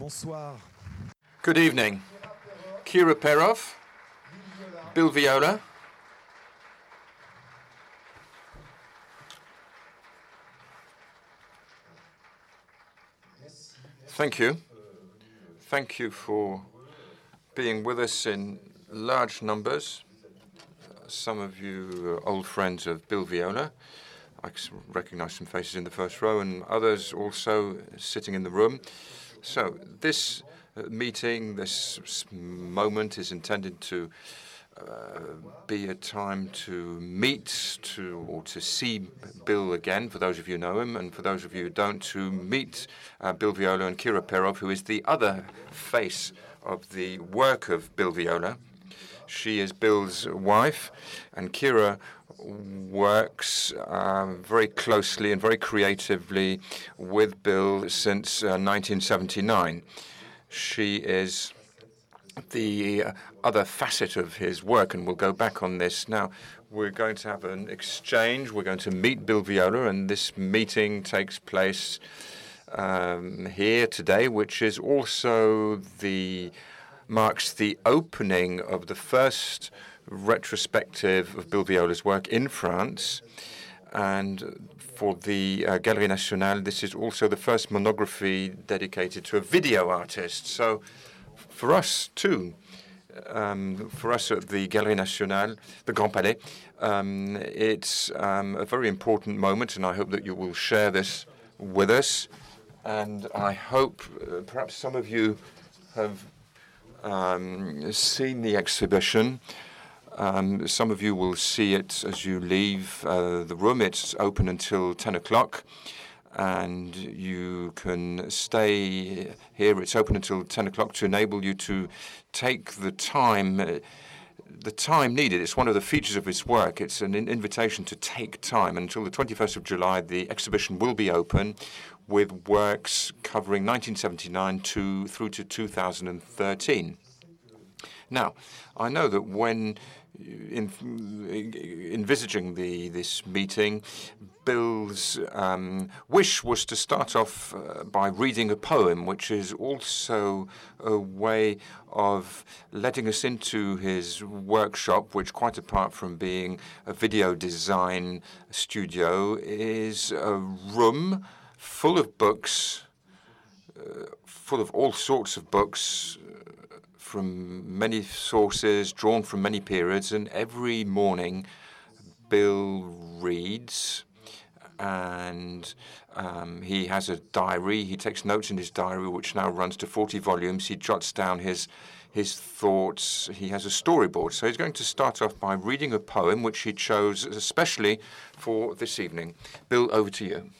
Bonsoir. Good evening. Kira Perov, Bill Viola. Thank you. Thank you for being with us in large numbers. Some of you are old friends of Bill Viola. I recognize some faces in the first row and others also sitting in the room. So this uh, meeting, this moment is intended to uh, be a time to meet to or to see Bill again, for those of you who know him, and for those of you who don't, to meet uh, Bill Viola and Kira Perov, who is the other face of the work of Bill Viola. She is Bill's wife, and Kira works um, very closely and very creatively with Bill since uh, 1979. She is the uh, other facet of his work, and we'll go back on this. Now, we're going to have an exchange. We're going to meet Bill Viola, and this meeting takes place um, here today, which is also the marks the opening of the first retrospective of Bill Viola's work in France. And for the uh, Galerie Nationale, this is also the first monography dedicated to a video artist. So for us too, um, for us at the Galerie Nationale, the Grand Palais, um, it's um, a very important moment, and I hope that you will share this with us. And I hope uh, perhaps some of you have seen the exhibition. Some of you will see it as you leave the room. It's open until 10 o'clock, and you can stay here. It's open until 10 o'clock to enable you to take the time Uh, the time needed. It's one of the features of his work. It's an invitation to take time. Until the 21st of July, the exhibition will be open with works covering 1979 to, through to 2013. Now, I know that when envisaging this meeting, Bill's um, wish was to start off uh, by reading a poem, which is also a way of letting us into his workshop, which, quite apart from being a video design studio, is a room full of books, uh, full of all sorts of books from many sources, drawn from many periods. And every morning, Bill reads, and um, he has a diary. He takes notes in his diary, which now runs to 40 volumes. He jots down his his thoughts. He has a storyboard. So he's going to start off by reading a poem, which he chose especially for this evening. Bill, over to you.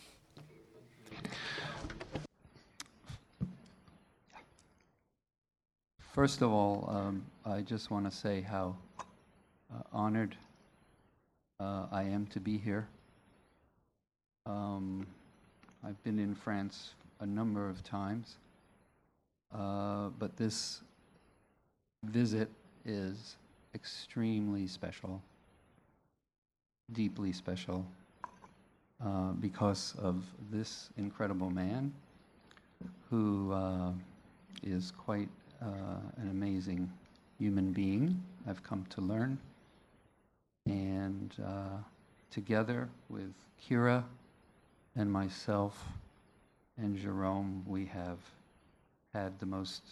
First of all, um, I just want to say how uh, honored uh, I am to be here. Um, I've been in France a number of times, uh, but this visit is extremely special, deeply special, because of this incredible man who is quite an amazing human being, I've come to learn. And uh, together with Kira and myself and Jérôme, we have had the most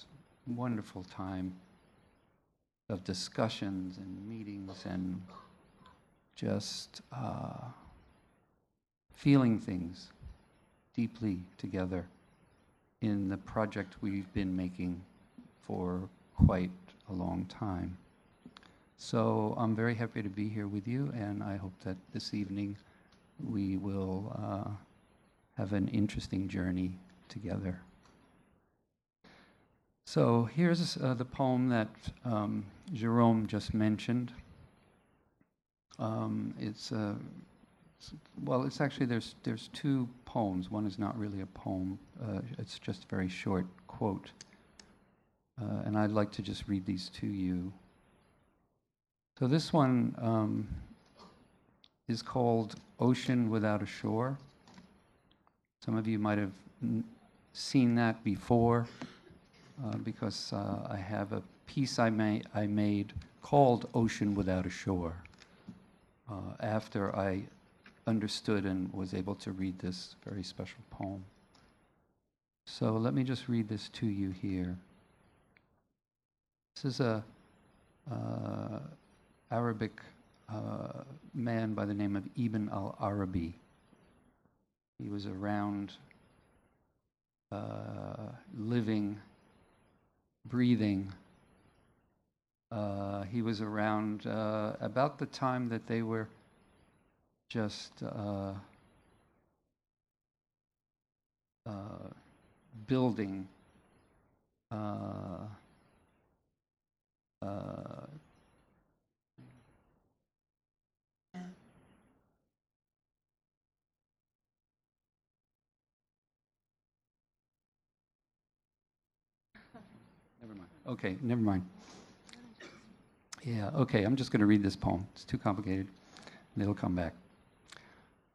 wonderful time of discussions and meetings and just feeling things deeply together in the project we've been making for quite a long time. So I'm very happy to be here with you, and I hope that this evening we will have an interesting journey together. So here's the poem that Jérôme just mentioned. Um, it's a uh, well, it's actually, there's there's two poems. One is not really a poem. It's just a very short quote. I'd like to just read these to you. So this one is called Ocean Without a Shore. Some of you might have seen that before. uh, because uh, I have a piece I, ma- I made called Ocean Without a Shore uh, after I understood and was able to read this very special poem. So let me just read this to you here. This is a uh, Arabic uh, man by the name of Ibn al-Arabi. He was around uh, living, breathing. Uh, he was around uh, about the time that they were just uh, building Never mind. Okay, never mind. Yeah, okay, I'm just going to read this poem. It's too complicated, it'll come back.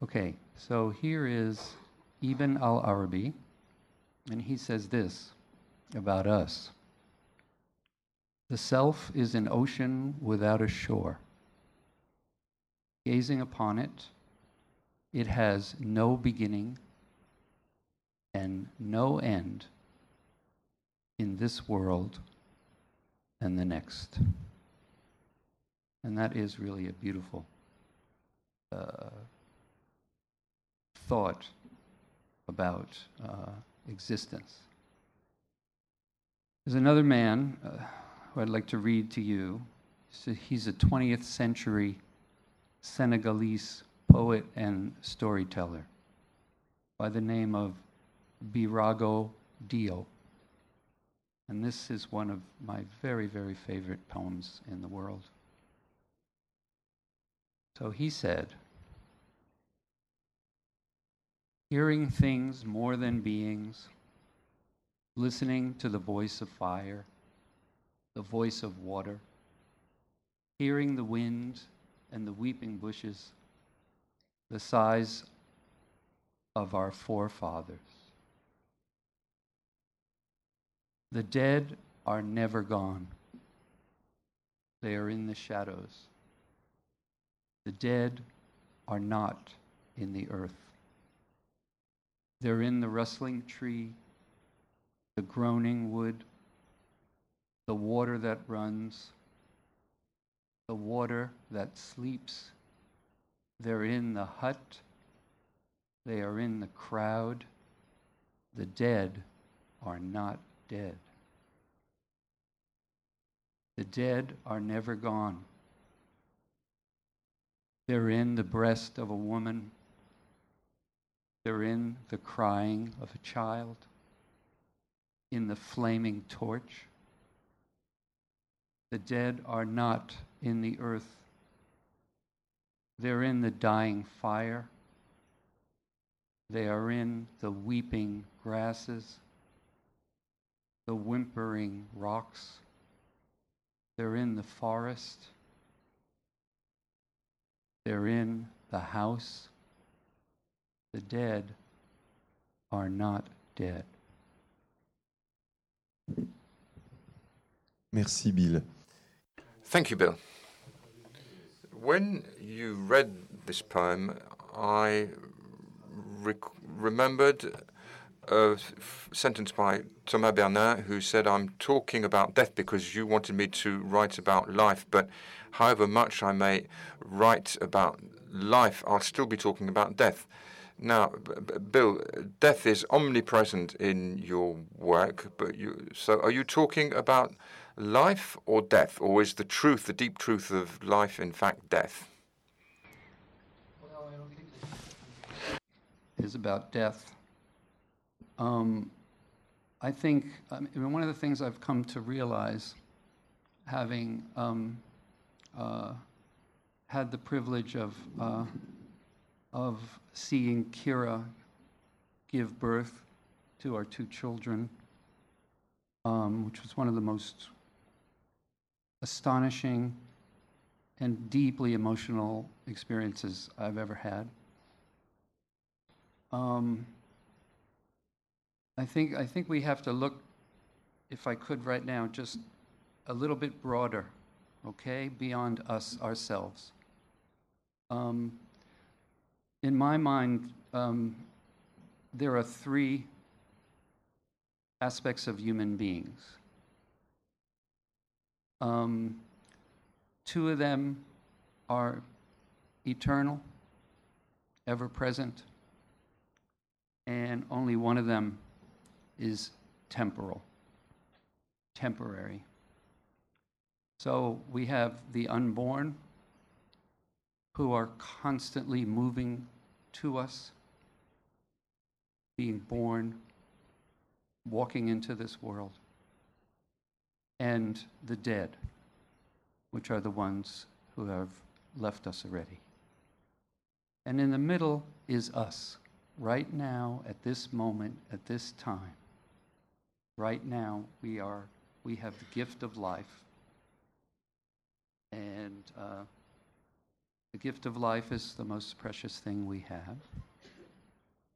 Okay, so here is Ibn al Arabi, and he says this about us The self is an ocean without a shore. Gazing upon it, it has no beginning and no end in this world and the next. And that is really a beautiful uh, thought about uh, existence. There's another man uh, who I'd like to read to you. He's a 20th century Senegalese poet and storyteller by the name of Birago Diop. And this is one of my very, very favorite poems in the world. So he said, Hearing things more than beings, listening to the voice of fire, the voice of water, hearing the wind and the weeping bushes, the sighs of our forefathers. The dead are never gone. They are in the shadows. The dead are not in the earth. They're in the rustling tree, the groaning wood, the water that runs, the water that sleeps. They're in the hut. They are in the crowd. The dead are not dead. The dead are never gone. They're in the breast of a woman. They're in the crying of a child, in the flaming torch. The dead are not in the earth. They're in the dying fire. They are in the weeping grasses, the whimpering rocks. They're in the forest. They're in the house. The dead are not dead. Merci Bill. Thank you, Bill. When you read this poem, I remembered a sentence by Thomas Bernhard who said, I'm talking about death because you wanted me to write about life, but however much I may write about life, I'll still be talking about death. Now, Bill, death is omnipresent in your work, but you, so are you talking about life or death, or is the truth, the deep truth of life, in fact, death? Is about death. Um, I think I mean, one of the things I've come to realize, having um, uh, had the privilege of uh, of seeing Kira give birth to our two children, um, which was one of the most astonishing and deeply emotional experiences I've ever had. Um, I think I think we have to look if I could right now, just a little bit broader, okay, beyond us ourselves. Um, in my mind, um, there are three aspects of human beings. Um, two of them are eternal, ever present, and only one of them is temporal, temporary. So we have the unborn who are constantly moving to us, being born, walking into this world, and the dead, which are the ones who have left us already. And in the middle is us, right now, at this moment, at this time. Right now, we are, we have the gift of life. And uh, the gift of life is the most precious thing we have.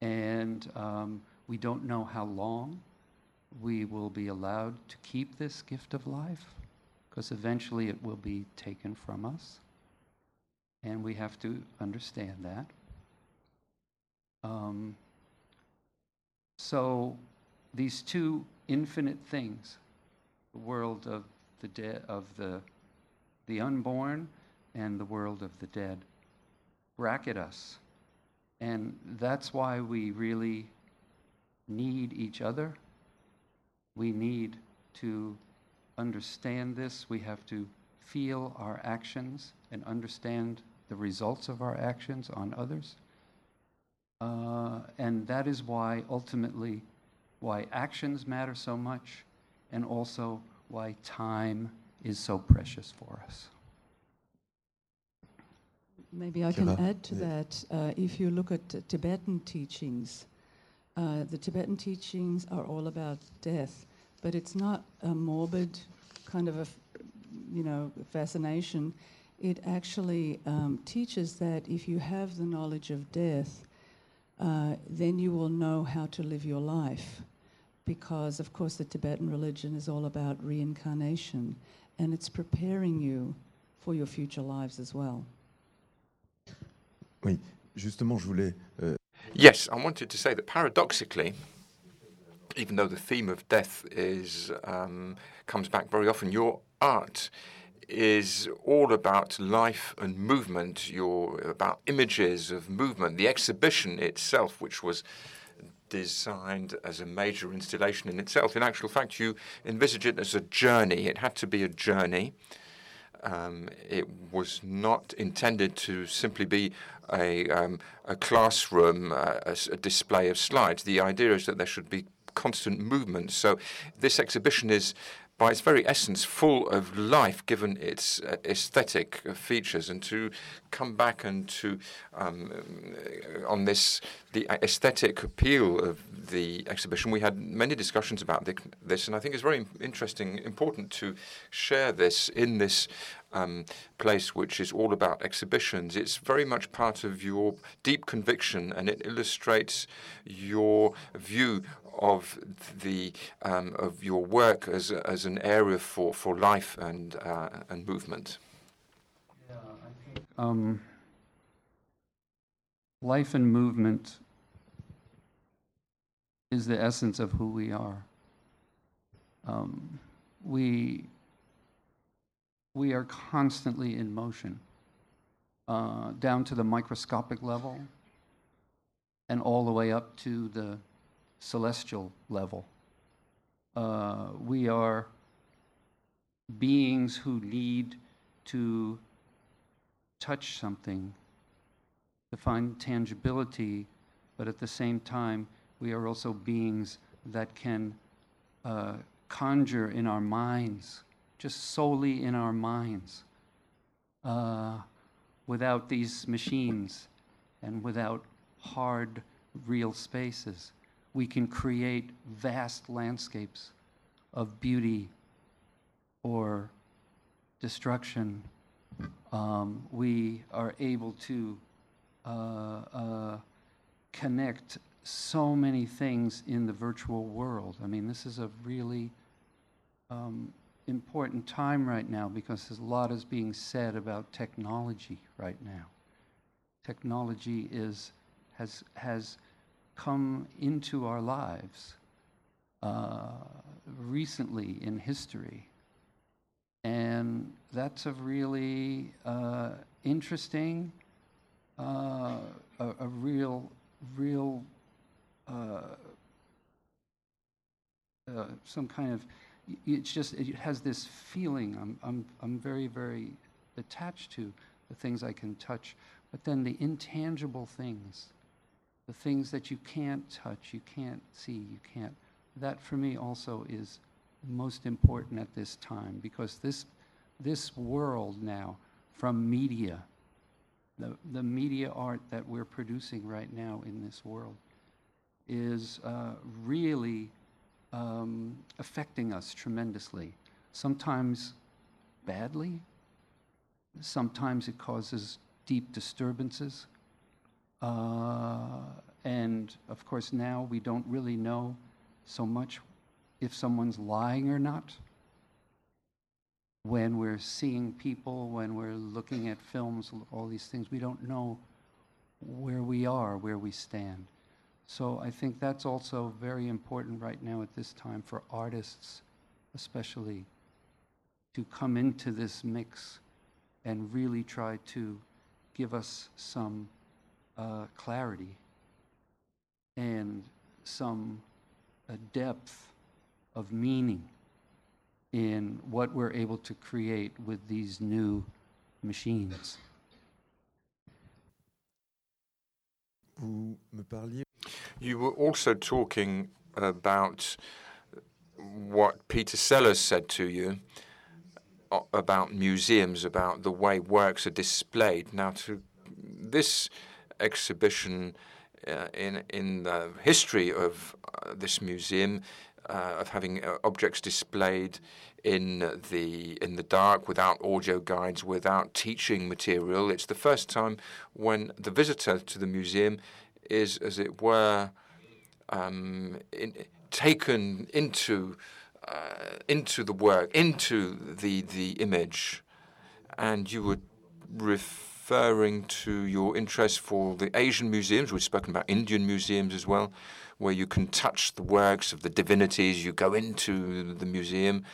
And um, we don't know how long we will be allowed to keep this gift of life, because eventually it will be taken from us. And we have to understand that. Um, so these two infinite things, the world of the dead, of the, the unborn and the world of the dead, bracket us. And that's why we really need each other. We need to understand this. We have to feel our actions and understand the results of our actions on others. Uh, and that is why ultimately why actions matter so much and also why time is so precious for us. Maybe I can add to that. Uh, if you look at Tibetan teachings, uh, the Tibetan teachings are all about death, but it's not a morbid kind of a, you know, fascination. It actually um, teaches that if you have the knowledge of death, uh, then you will know how to live your life. Because, of course, the Tibetan religion is all about reincarnation, and it's preparing you for your future lives as well. Oui, justement, je voulais. Euh... Yes, I wanted to say that paradoxically, even though the theme of death is um, comes back very often, your art is all about life and movement. You're about images of movement. The exhibition itself, which was designed as a major installation in itself, in actual fact, you envisage it as a journey. It had to be a journey. Um, it was not intended to simply be a, um, a classroom, uh, a, a, display of slides. The idea is that there should be constant movement. So this exhibition is, by its very essence, full of life, given its uh, aesthetic features. And to come back and to um, on this the aesthetic appeal of the exhibition, we had many discussions about this, and I think it's very interesting, important to share this in this um, place which is all about exhibitions. It's very much part of your deep conviction and it illustrates your view of the um, of your work as as an area for, for life and uh, and movement. Yeah, I think um, life and movement is the essence of who we are. Um, we we are constantly in motion, uh, down to the microscopic level and all the way up to the celestial level. Uh, we are beings who need to touch something to find tangibility, but at the same time, we are also beings that can uh, conjure in our minds just solely in our minds, uh, without these machines and without hard, real spaces. We can create vast landscapes of beauty or destruction. Um, we are able to uh, uh, connect so many things in the virtual world. I mean, this is a really um, important time right now because a lot is being said about technology right now. Technology is has has come into our lives uh, recently in history, and that's a really uh, interesting, uh, a, a real, real. Uh, uh, some kind of it's just it has this feeling I'm, I'm, I'm very very attached to the things i can touch but then the intangible things the things that you can't touch you can't see you can't that for me also is most important at this time because this this world now from media the, the media art that we're producing right now in this world is uh, really um, affecting us tremendously. Sometimes badly, sometimes it causes deep disturbances. Uh, and of course, now we don't really know so much if someone's lying or not. When we're seeing people, when we're looking at films, all these things, we don't know where we are, where we stand. So I think that's also very important right now at this time for artists, especially, to come into this mix and really try to give us some uh, clarity and some uh, depth of meaning in what we're able to create with these new machines. You were also talking about what Peter Sellars said to you uh, about museums, about the way works are displayed. Now, to this exhibition uh, in in the history of uh, this museum, uh, of having uh, objects displayed in the in the dark without audio guides, without teaching material. It's the first time when the visitor to the museum is, as it were, um, in, taken into uh, into the work, into the the image, and you were referring to your interest for the Asian museums. We've spoken about Indian museums as well, where you can touch the works of the divinities. You go into the museum.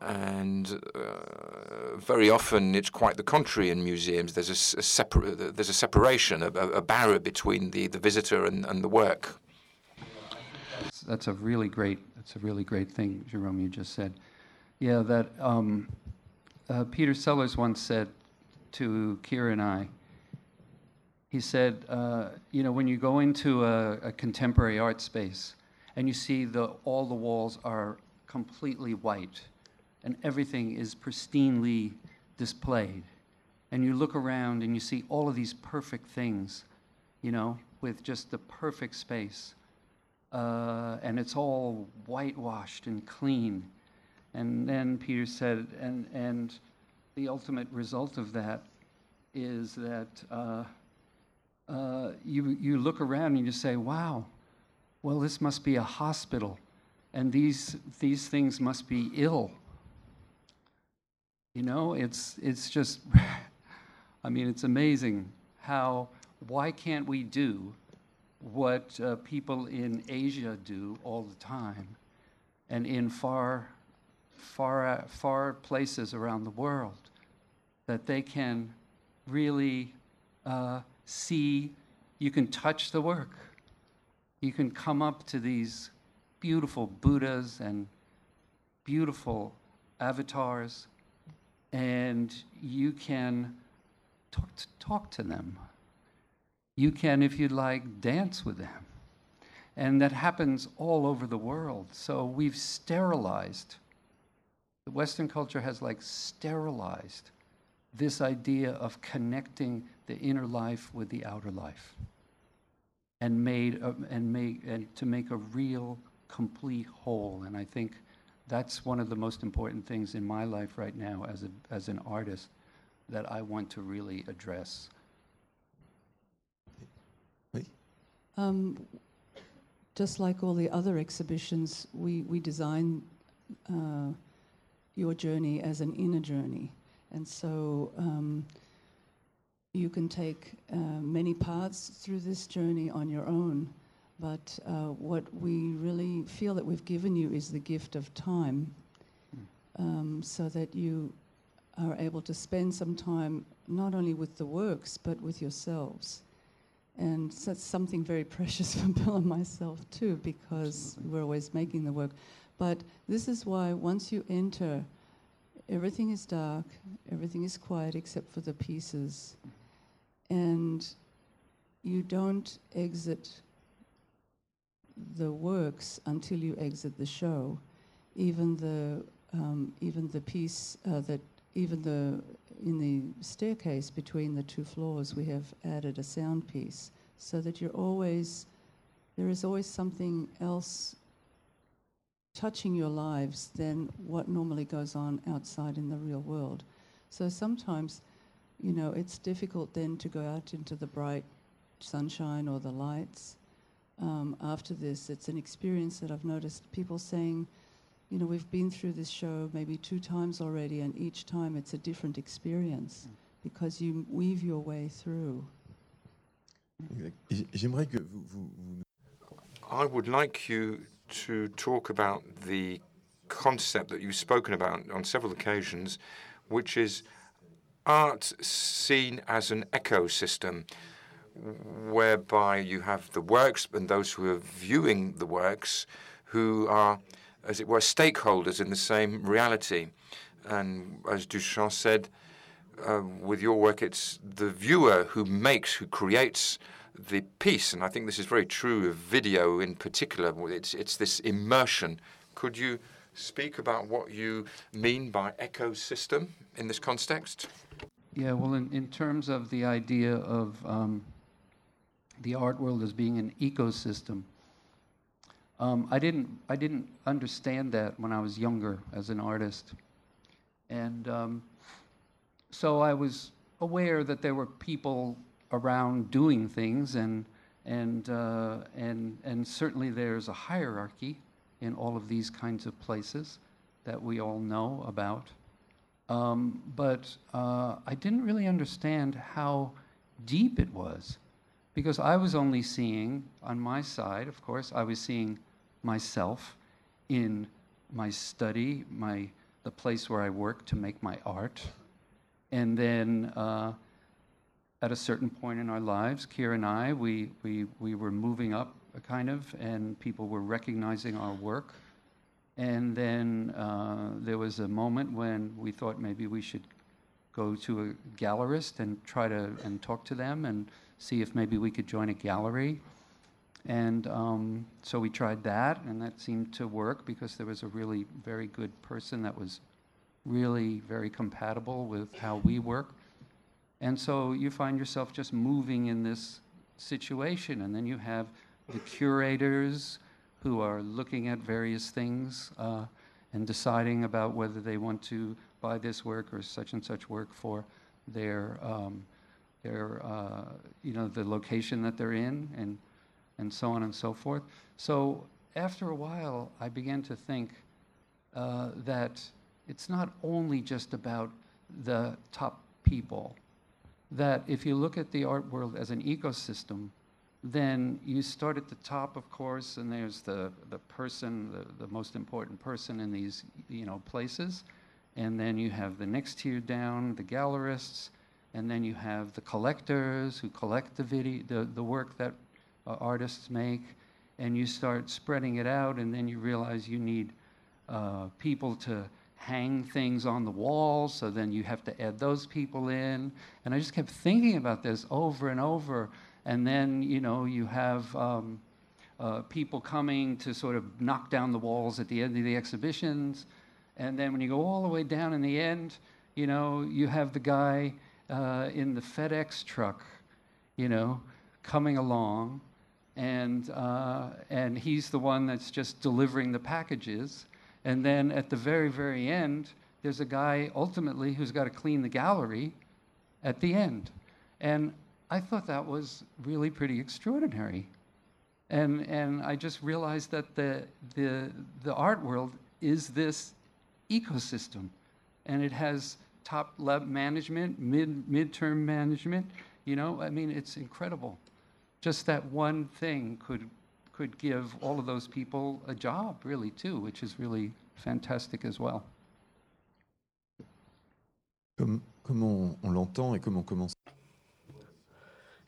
And uh, very often, it's quite the contrary in museums. There's a, a there's a separation, a, a barrier between the, the visitor and, and the work. That's, that's a really great. That's a really great thing, Jerome. You just said, yeah. That um, uh, Peter Sellars once said to Kira and I. He said, uh, you know, when you go into a, a contemporary art space and you see the all the walls are completely white and everything is pristinely displayed, and you look around and you see all of these perfect things, you know, with just the perfect space uh, and it's all whitewashed and clean. And then Peter said, and, and the ultimate result of that is that uh, uh, you, you look around and you say, wow, well, this must be a hospital, and these, these things must be ill. You know, it's, it's just, I mean, it's amazing how, why can't we do what uh, people in Asia do all the time and in far, far, far places around the world, that they can really uh, see, you can touch the work. You can come up to these beautiful Buddhas and beautiful avatars, and you can talk to, talk to them you can, if you'd like, dance with them. And that happens all over the world. So we've sterilized, the Western culture has like sterilized this idea of connecting the inner life with the outer life and made a, and make and to make a real complete whole and i think that's one of the most important things in my life right now as a as an artist that i want to really address Um, just like all the other exhibitions, we, we design uh, your journey as an inner journey. And so um, you can take uh, many paths through this journey on your own. But uh, what we really feel that we've given you is the gift of time um, so that you are able to spend some time not only with the works but with yourselves. And so that's something very precious for Bill and myself too, because Absolutely. we're always making the work. But this is why once you enter, everything is dark, everything is quiet except for the pieces. And you don't exit the works until you exit the show. Even the um, even the piece uh, that even the in the staircase between the two floors, we have added a sound piece so that you're always there is always something else touching your lives than what normally goes on outside in the real world. So sometimes, you know, it's difficult then to go out into the bright sunshine or the lights. Um, after this, it's an experience that I've noticed people saying, you know, we've been through this show maybe two times already, and each time it's a different experience because you weave your way through. Exact. Et J'aimerais que vous, vous- vous I would like you to talk about the concept that you've spoken about on several occasions, which is art seen as an ecosystem, whereby you have the works and those who are viewing the works who are, as it were, stakeholders in the same reality. And as Duchamp said, uh, with your work, it's the viewer who makes, who creates the piece, and I think this is very true of video in particular. It's it's this immersion. Could you speak about what you mean by ecosystem in this context? Yeah, well, in, in terms of the idea of um, the art world as being an ecosystem, um, I didn't I didn't understand that when I was younger as an artist, and um, so I was aware that there were people around doing things, and and uh, and and certainly there's a hierarchy in all of these kinds of places that we all know about. Um, but uh, I didn't really understand how deep it was because I was only seeing, on my side, of course, I was seeing myself in my study, my, the place where I work to make my art. And then uh, at a certain point in our lives, Kier and I, we, we, we were moving up, kind of, and people were recognizing our work. And then uh, there was a moment when we thought maybe we should go to a gallerist and try to and talk to them and see if maybe we could join a gallery. And um, so we tried that, and that seemed to work because there was a really very good person that was really very compatible with how we work. And so you find yourself just moving in this situation, and then you have the curators who are looking at various things uh, and deciding about whether they want to buy this work or such and such work for their, um, their uh, you know, the location that they're in, and and so on and so forth. So after a while, I began to think uh, that it's not only just about the top people. That if you look at the art world as an ecosystem, then you start at the top, of course, and there's the, the person, the, the most important person in these you know, places. And then you have the next tier down, the gallerists, and then you have the collectors who collect the video, the, the work that uh, artists make, and you start spreading it out, and then you realize you need uh, people to hang things on the walls, so then you have to add those people in. And I just kept thinking about this over and over. And then, you know, you have um, uh, people coming to sort of knock down the walls at the end of the exhibitions. And then when you go all the way down in the end, you know, you have the guy uh, in the FedEx truck, you know, coming along and uh, and he's the one that's just delivering the packages. And then at the very very end, there's a guy ultimately who's got to clean the gallery at the end, and I thought that was really pretty extraordinary. And and I just realized that the the the art world is this ecosystem. And it has top level management, mid midterm management. You know, I mean, it's incredible. Just that one thing could could give all of those people a job, really, too, which is really fantastic as well. Comme, comme on, on l'entend et comme commence.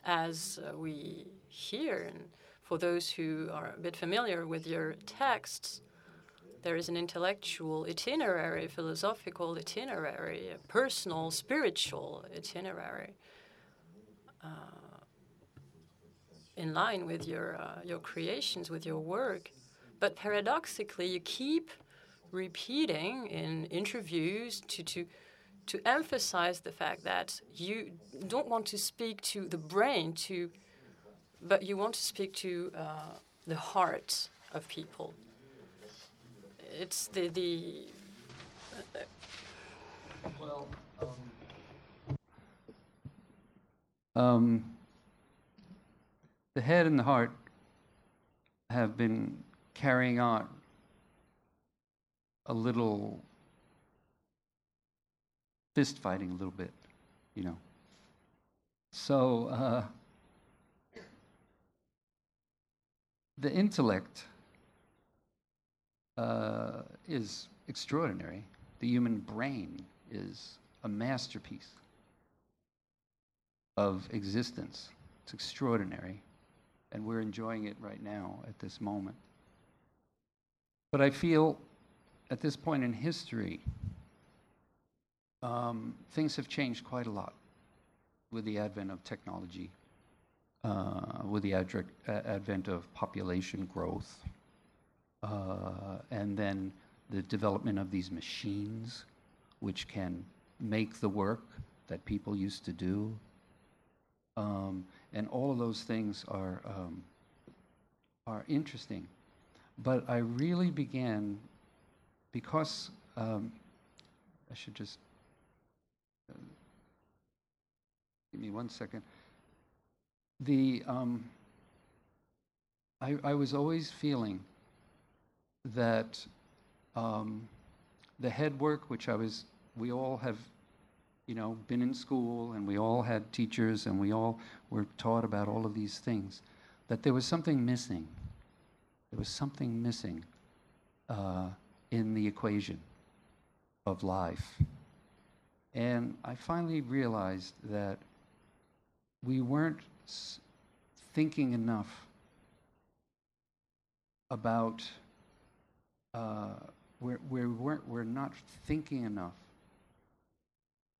As uh, we hear, and for those who are a bit familiar with your texts, there is an intellectual itinerary, philosophical itinerary, a personal, spiritual itinerary. Uh, in line with your uh, your creations, with your work, but paradoxically, you keep repeating in interviews to to to emphasize the fact that you don't want to speak to the brain, to but you want to speak to uh, the heart of people. It's the the. well, um, um, the head and the heart have been carrying on a little fist fighting a little bit, you know. So uh, the intellect uh, is extraordinary. The human brain is a masterpiece of existence. It's extraordinary and we're enjoying it right now at this moment. But I feel at this point in history, um, things have changed quite a lot with the advent of technology, uh, with the advent of population growth, uh, and then the development of these machines which can make the work that people used to do. Um, and all of those things are um, are interesting. But I really began because um, I should just uh, give me one second. The um, I, I was always feeling that um, the head work, which I was, we all have you know, been in school and we all had teachers and we all were taught about all of these things, that there was something missing. There was something missing uh, in the equation of life. And I finally realized that we weren't thinking enough about, uh, we're, we weren't, we're not thinking enough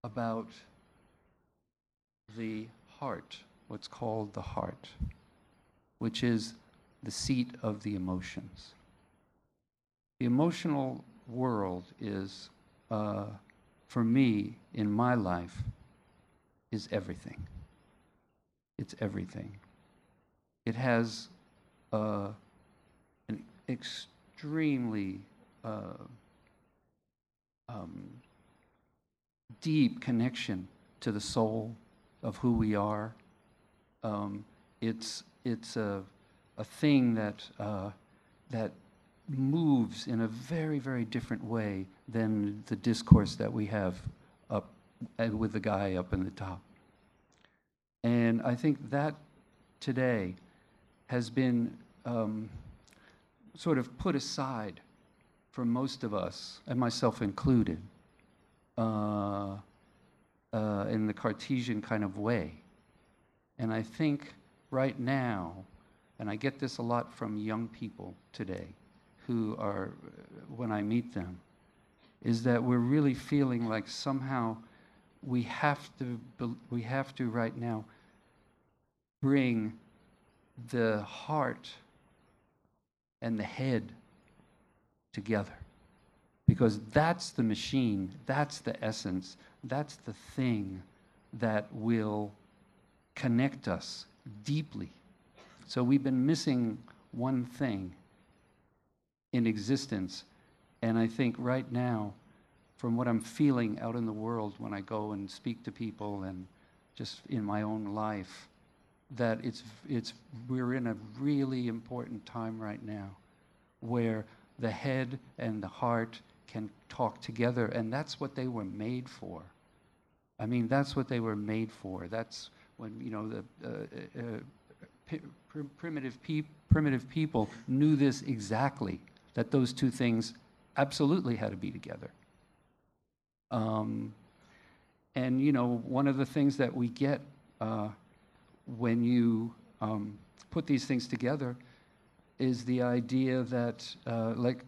about the heart, what's called the heart, which is the seat of the emotions. The emotional world is, uh, for me, in my life, is everything. It's everything. It has uh, an extremely uh, um, deep connection to the soul of who we are. Um, it's it's a, a thing that, uh, that moves in a very, very different way than the discourse that we have up with the guy up in the top. And I think that today has been um, sort of put aside for most of us, and myself included uh, uh, in the Cartesian kind of way. And I think right now, and I get this a lot from young people today who are, when I meet them, is that we're really feeling like somehow we have to, we have to right now bring the heart and the head together because that's the machine, that's the essence, that's the thing that will connect us deeply. So we've been missing one thing in existence. And I think right now, from what I'm feeling out in the world when I go and speak to people and just in my own life, that it's, it's, we're in a really important time right now where the head and the heart can talk together, and that's what they were made for. I mean, that's what they were made for. That's when you know the uh, uh, uh pr primitive, pe primitive people knew this exactly. That those two things absolutely had to be together. Um, and you know, one of the things that we get uh, when you um, put these things together is the idea that, uh, like,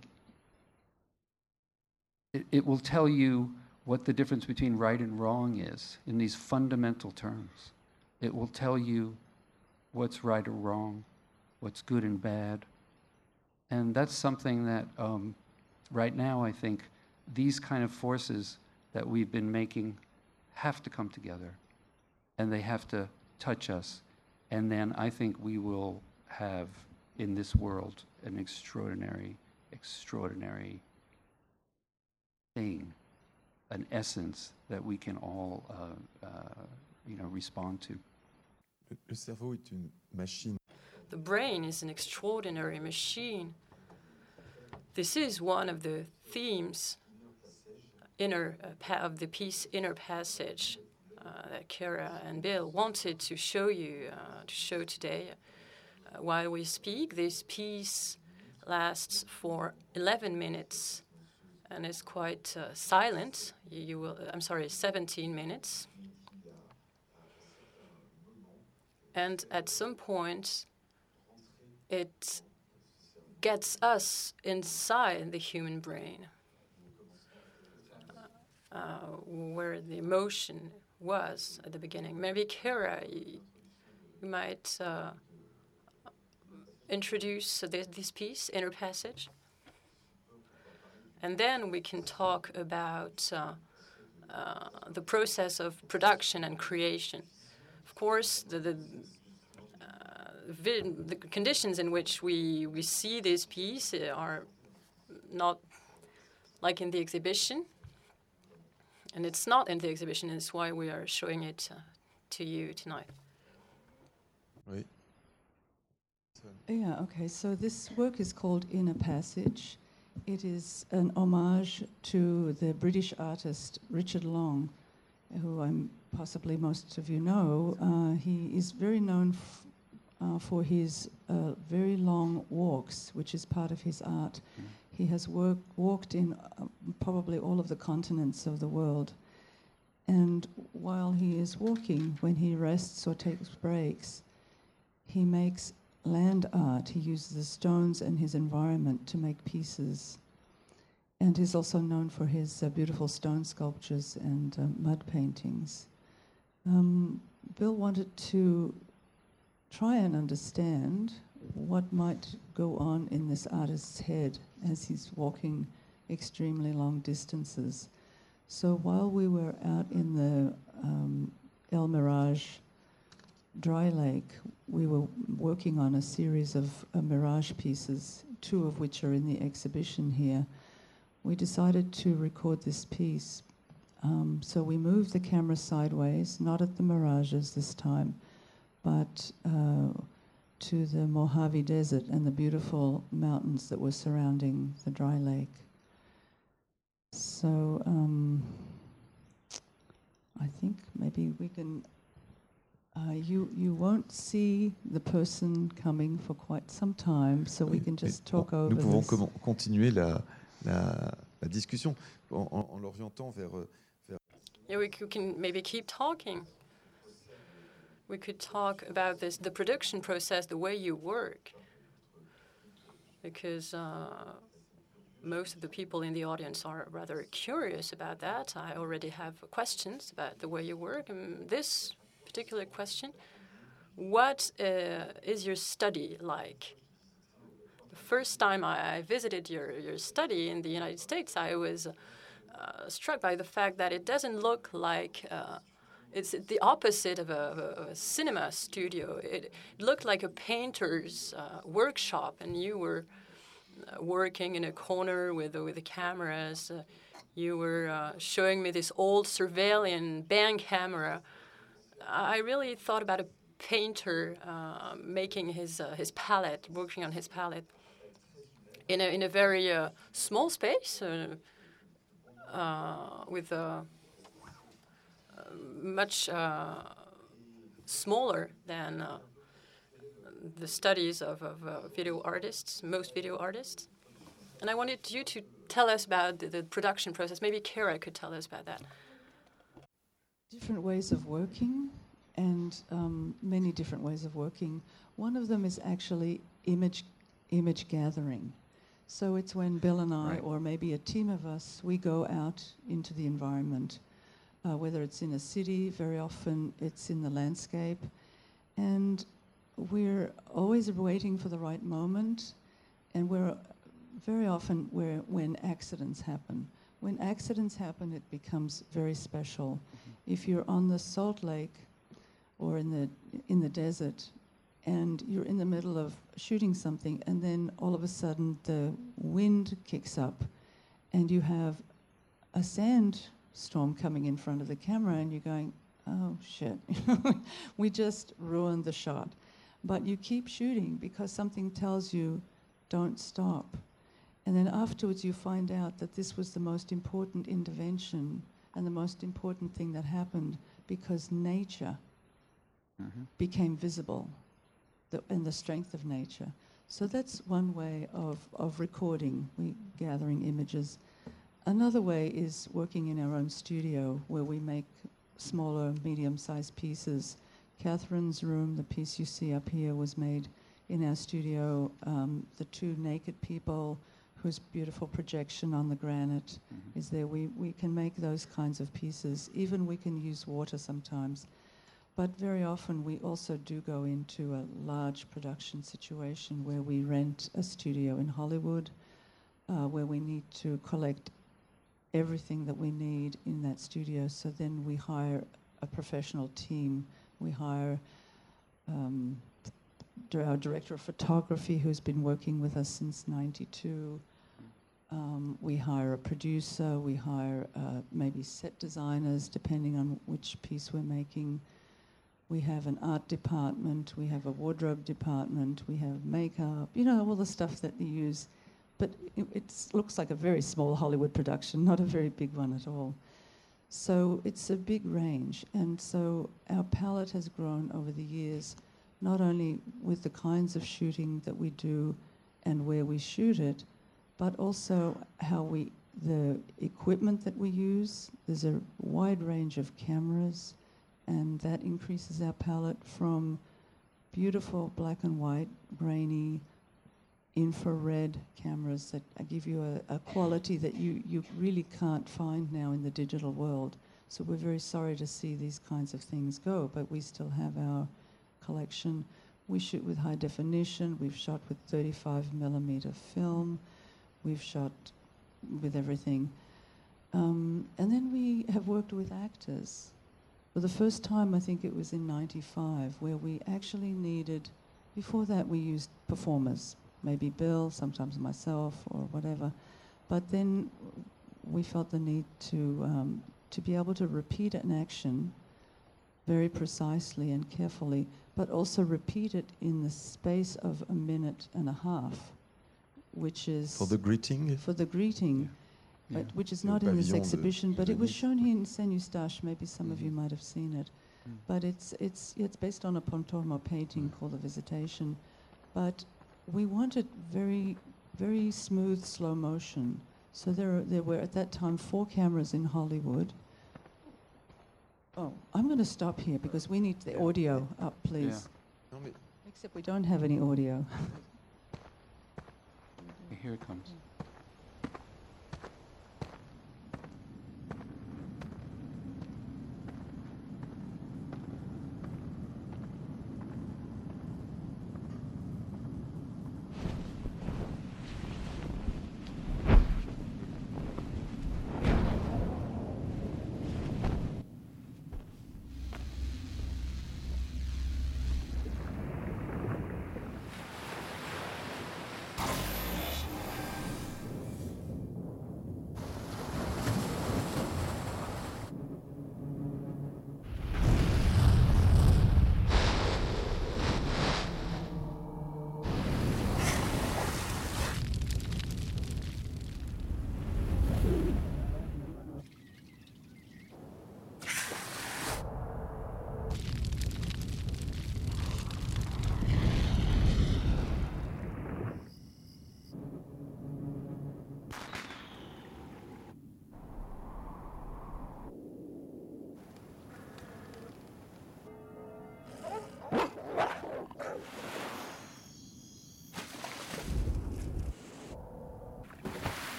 it, it will tell you what the difference between right and wrong is in these fundamental terms. It will tell you what's right or wrong, what's good and bad. And that's something that um, right now I think these kind of forces that we've been making have to come together and they have to touch us. And then I think we will have in this world an extraordinary, extraordinary thing, an essence that we can all, uh, uh, you know, respond to. Le cerveau est une machine. The brain is an extraordinary machine. This is one of the themes inner uh, of the piece Inner Passage uh, that Kira and Bill wanted to show you, uh, to show today. Uh, while we speak, this piece lasts for 11 minutes and is quite uh, silent. You, you will, I'm sorry, 17 minutes. And at some point, it gets us inside the human brain uh, where the emotion was at the beginning. Maybe Kira, you, you might uh, introduce this, this piece, Inner Passage. And then we can talk about uh, uh, the process of production and creation. Of course, the, the, uh, the conditions in which we, we see this piece are not like in the exhibition. And it's not in the exhibition, it's why we are showing it uh, to you tonight. Right. Yeah, okay. So this work is called Inner Passage. It is an homage to the British artist Richard Long, who I'm possibly most of you know. Uh, he is very known uh, for his uh, very long walks, which is part of his art. Mm. He has work, walked in uh, probably all of the continents of the world. And while he is walking, when he rests or takes breaks, he makes land art. He uses the stones and his environment to make pieces. And he's also known for his uh, beautiful stone sculptures and uh, mud paintings. Um, Bill wanted to try and understand what might go on in this artist's head as he's walking extremely long distances. So while we were out in the um, El Mirage dry lake, we were working on a series of uh, Mirage pieces, two of which are in the exhibition here. We decided to record this piece. Um, so we moved the camera sideways, not at the Mirages this time, but uh, to the Mojave Desert and the beautiful mountains that were surrounding the dry lake. So um, I think maybe we can. Uh, you you won't see the person coming for quite some time, so we can just talk over. Nous pouvons com continuer la, la, la discussion en, en l'orientant vers, vers. Yeah, we can maybe keep talking we could talk about this, the production process, the way you work, because uh, most of the people in the audience are rather curious about that. I already have questions about the way you work. And this particular question What uh, is your study like? The first time I visited your, your study in the United States, I was uh, struck by the fact that it doesn't look like uh, it's the opposite of a, of a cinema studio. It looked like a painter's uh, workshop, and you were uh, working in a corner with with the cameras. Uh, you were showing me this old surveillance band camera. I really thought about a painter uh, making his uh, his palette, working on his palette in a in a very small space uh, with a uh, much uh, smaller than uh, the studies of, of uh, video artists, most video artists. And I wanted you to tell us about the, the production process. Maybe Kira could tell us about that. Different ways of working and um, many different ways of working. One of them is actually image image gathering. So it's when Bill and I, Right. or maybe a team of us, we go out into the environment, uh, whether it's in a city, very often it's in the landscape, and we're always waiting for the right moment, and we're very often where when accidents happen. When accidents happen, it becomes very special. If you're on the Salt Lake or in the in the desert, and you're in the middle of shooting something, and then all of a sudden the wind kicks up, and you have a sandstorm coming in front of the camera, and you're going, "Oh shit, we just ruined the shot." But you keep shooting because something tells you, "Don't stop." And then afterwards, you find out that this was the most important intervention and the most important thing that happened because nature Mhm. became visible the, and the strength of nature. So that's one way of, of recording, we gathering images. Another way is working in our own studio where we make smaller, medium sized pieces. Catherine's room, the piece you see up here, was made in our studio. Um, the two naked people whose beautiful projection on the granite Mhm. is there. We, we can make those kinds of pieces. Even we can use water sometimes. But very often we also do go into a large production situation where we rent a studio in Hollywood, uh, where we need to collect everything that we need in that studio. So then we hire a professional team. We hire um, our director of photography, who's been working with us since '92. Um, we hire a producer. We hire uh, maybe set designers, depending on which piece we're making. We have an art department. We have a wardrobe department. We have makeup. You know all the stuff that you use, but it looks like a very small Hollywood production, not a very big one at all. So it's a big range, and so our palette has grown over the years, not only with the kinds of shooting that we do, and where we shoot it, but also how we the equipment that we use. There's a wide range of cameras, and that increases our palette from beautiful black and white, grainy, infrared cameras that give you a, a quality that you, you really can't find now in the digital world. So we're very sorry to see these kinds of things go, but we still have our collection. We shoot with high definition. We've shot with 35 millimeter film. We've shot with everything. Um, and then we have worked with actors. For the first time, I think it was in 95, where we actually needed, before that, we used performers, maybe Bill, sometimes myself, or whatever. But then we felt the need to, um, to be able to repeat an action very precisely and carefully, but also repeat it in the space of a minute and a half, which is For the greeting, for the greeting, Yeah. but, which is not in this exhibition, but it was shown here in Saint Eustache. Maybe some of you Mhm. might have seen it. Mm. But it's, it's, it's based on a Pontormo painting called The Visitation. But we wanted very, very smooth slow motion. So there, are- there were at that time four cameras in Hollywood. Oh, I'm going to stop here because we need the audio up, please. Non, mais Except we don't have any audio. Here it comes.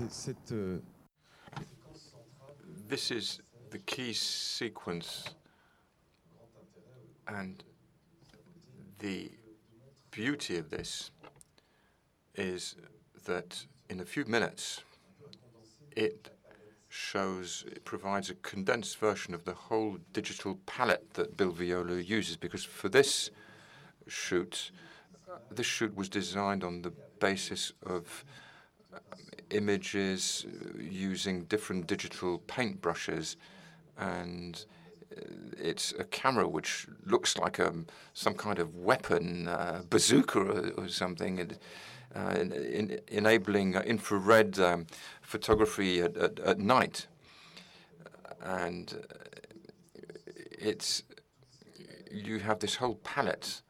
Euh, this is the key sequence, and the beauty of this is that in a few minutes it shows, it provides a condensed version of the whole digital palette that Bill Viola uses because for this shoot, this shoot was designed on the basis of images using different digital paintbrushes, and uh, it's a camera which looks like a, um, some kind of weapon, uh, bazooka or, or something, and, uh, in, in, enabling infrared um, photography at, at, at, night. And uh, it's you have this whole palette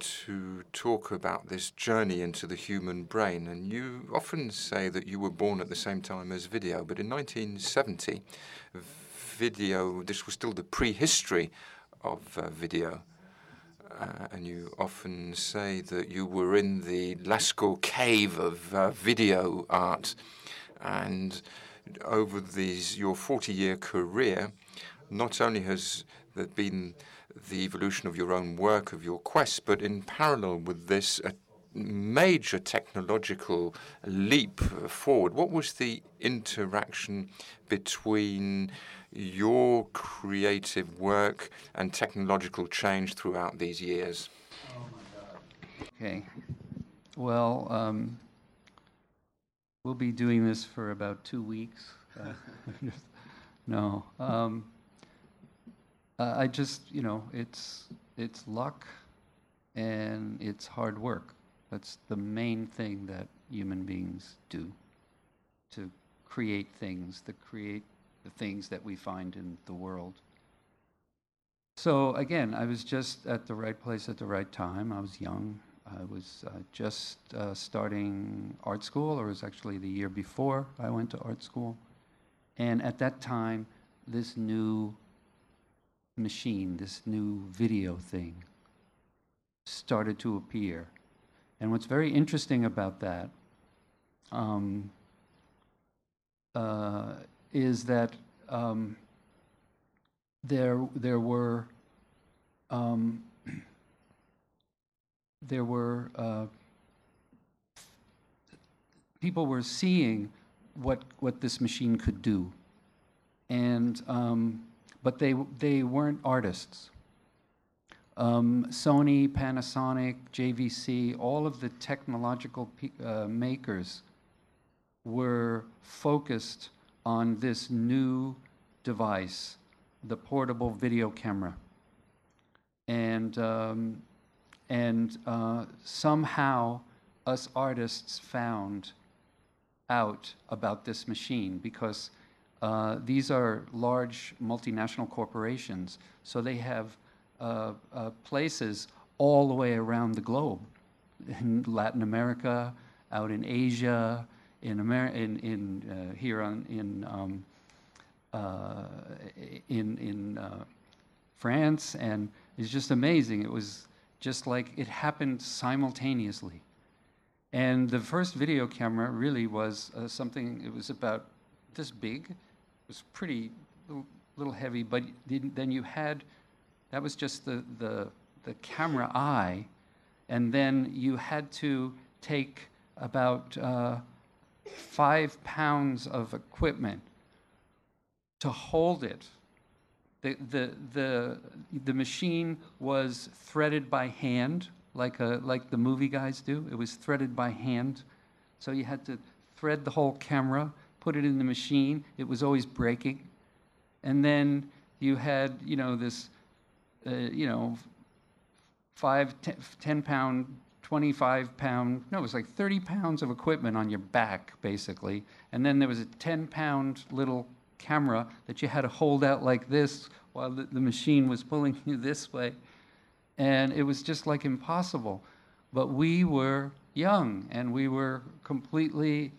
to talk about this journey into the human brain. And you often say that you were born at the same time as video, but in 1970, video, this was still the prehistory of uh, video. Uh, and you often say that you were in the Lascaux cave of uh, video art. And over these your 40 year career, not only has there been the evolution of your own work, of your quest, but in parallel with this, a major technological leap forward. What was the interaction between your creative work and technological change throughout these years? Okay. Well, um, we'll be doing this for about two weeks. Uh, no. Um, uh, I just, you know, it's it's luck and it's hard work. That's the main thing that human beings do to create things, to create the things that we find in the world. So again, I was just at the right place at the right time. I was young. I was uh, just uh, starting art school, or it was actually the year before I went to art school. And at that time, this new machine, this new video thing, started to appear. And what's very interesting about that um, uh, is that um, there there were um, there were uh, people were seeing what what this machine could do, and um, but they, they weren't artists. Um, Sony, Panasonic, JVC, all of the technological uh, makers were focused on this new device, the portable video camera. And, um, and uh, somehow us artists found out about this machine because uh, these are large multinational corporations, so they have uh, uh, places all the way around the globe, in Latin America, out in Asia, in Amer- in, in uh, here on, in um, uh, in in uh, France, and it's just amazing. It was just like it happened simultaneously. And the first video camera really was something. It was about this big was pretty little, heavy, but then you had that was just the, the, the camera eye, and then you had to take about uh, five pounds of equipment to hold it The, the, the, the machine was threaded by hand, like, a, like the movie guys do. It was threaded by hand. So you had to thread the whole camera, put it in the machine. It was always breaking. And then you had, you know, this, uh, you know, five, ten, 10 pound, 25 pound, no, it was like 30 pounds of equipment on your back, basically. And then there was a 10 pound little camera that you had to hold out like this while the, the machine was pulling you this way. And it was just like impossible. But we were young and we were completely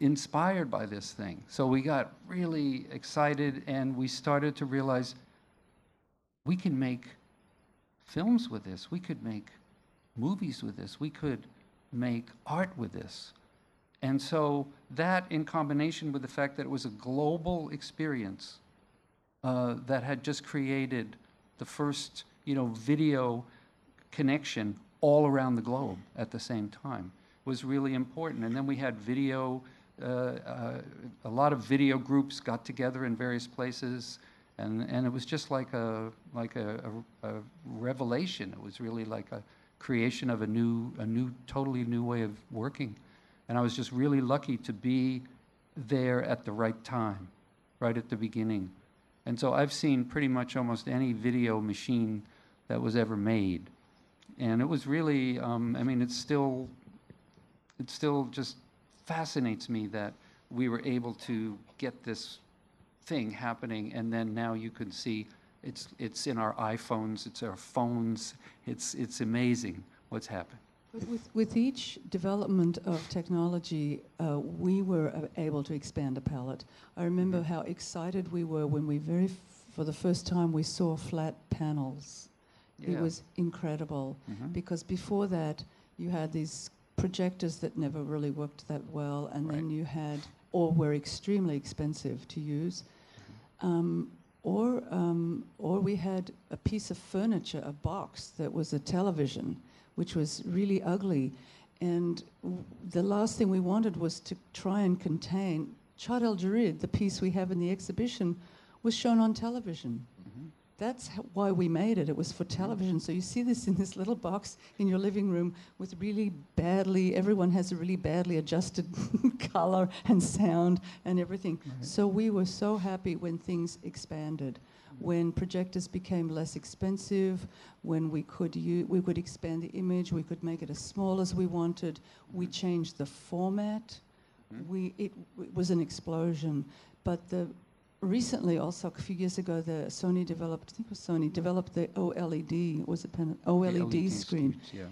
inspired by this thing. So we got really excited and we started to realize we can make films with this. We could make movies with this. We could make art with this. And so that, in combination with the fact that it was a global experience uh, that had just created the first, you know, video connection all around the globe at the same time, was really important. And then we had video. Uh, uh, a lot of video groups got together in various places, and and it was just like a like a, a, a revelation. It was really like a creation of a new a new totally new way of working, and I was just really lucky to be there at the right time, right at the beginning. And so I've seen pretty much almost any video machine that was ever made, and it was really um, I mean it's still it still just fascinates me that we were able to get this thing happening and then now you can see it's it's in our iPhones it's our phones it's it's amazing what's happened But with, with each development of technology, uh, we were uh, able to expand the palette. I remember how excited we were when we very, f- for the first time, we saw flat panels. It was incredible Mhm. because before that, you had these projectors that never really worked that well, and then you had, or were extremely expensive to use. Um, or, um, or we had a piece of furniture, a box that was a television, which was really ugly. And w- the last thing we wanted was to try and contain Chott el-Djerid, the piece we have in the exhibition, was shown on television. That's why we made it. It was for television. So you see this in this little box in your living room with really badly, everyone has a really badly adjusted color and sound and everything. So we were so happy when things expanded, when projectors became less expensive, when we could u- we could expand the image, we could make it as small as we wanted. We mm-hmm. changed the format. Mm-hmm. We it, w- was an explosion, but the recently also a few years ago the Sony developed I think it was Sony developed the OLED was it pen, OLED LED screen screens, yeah.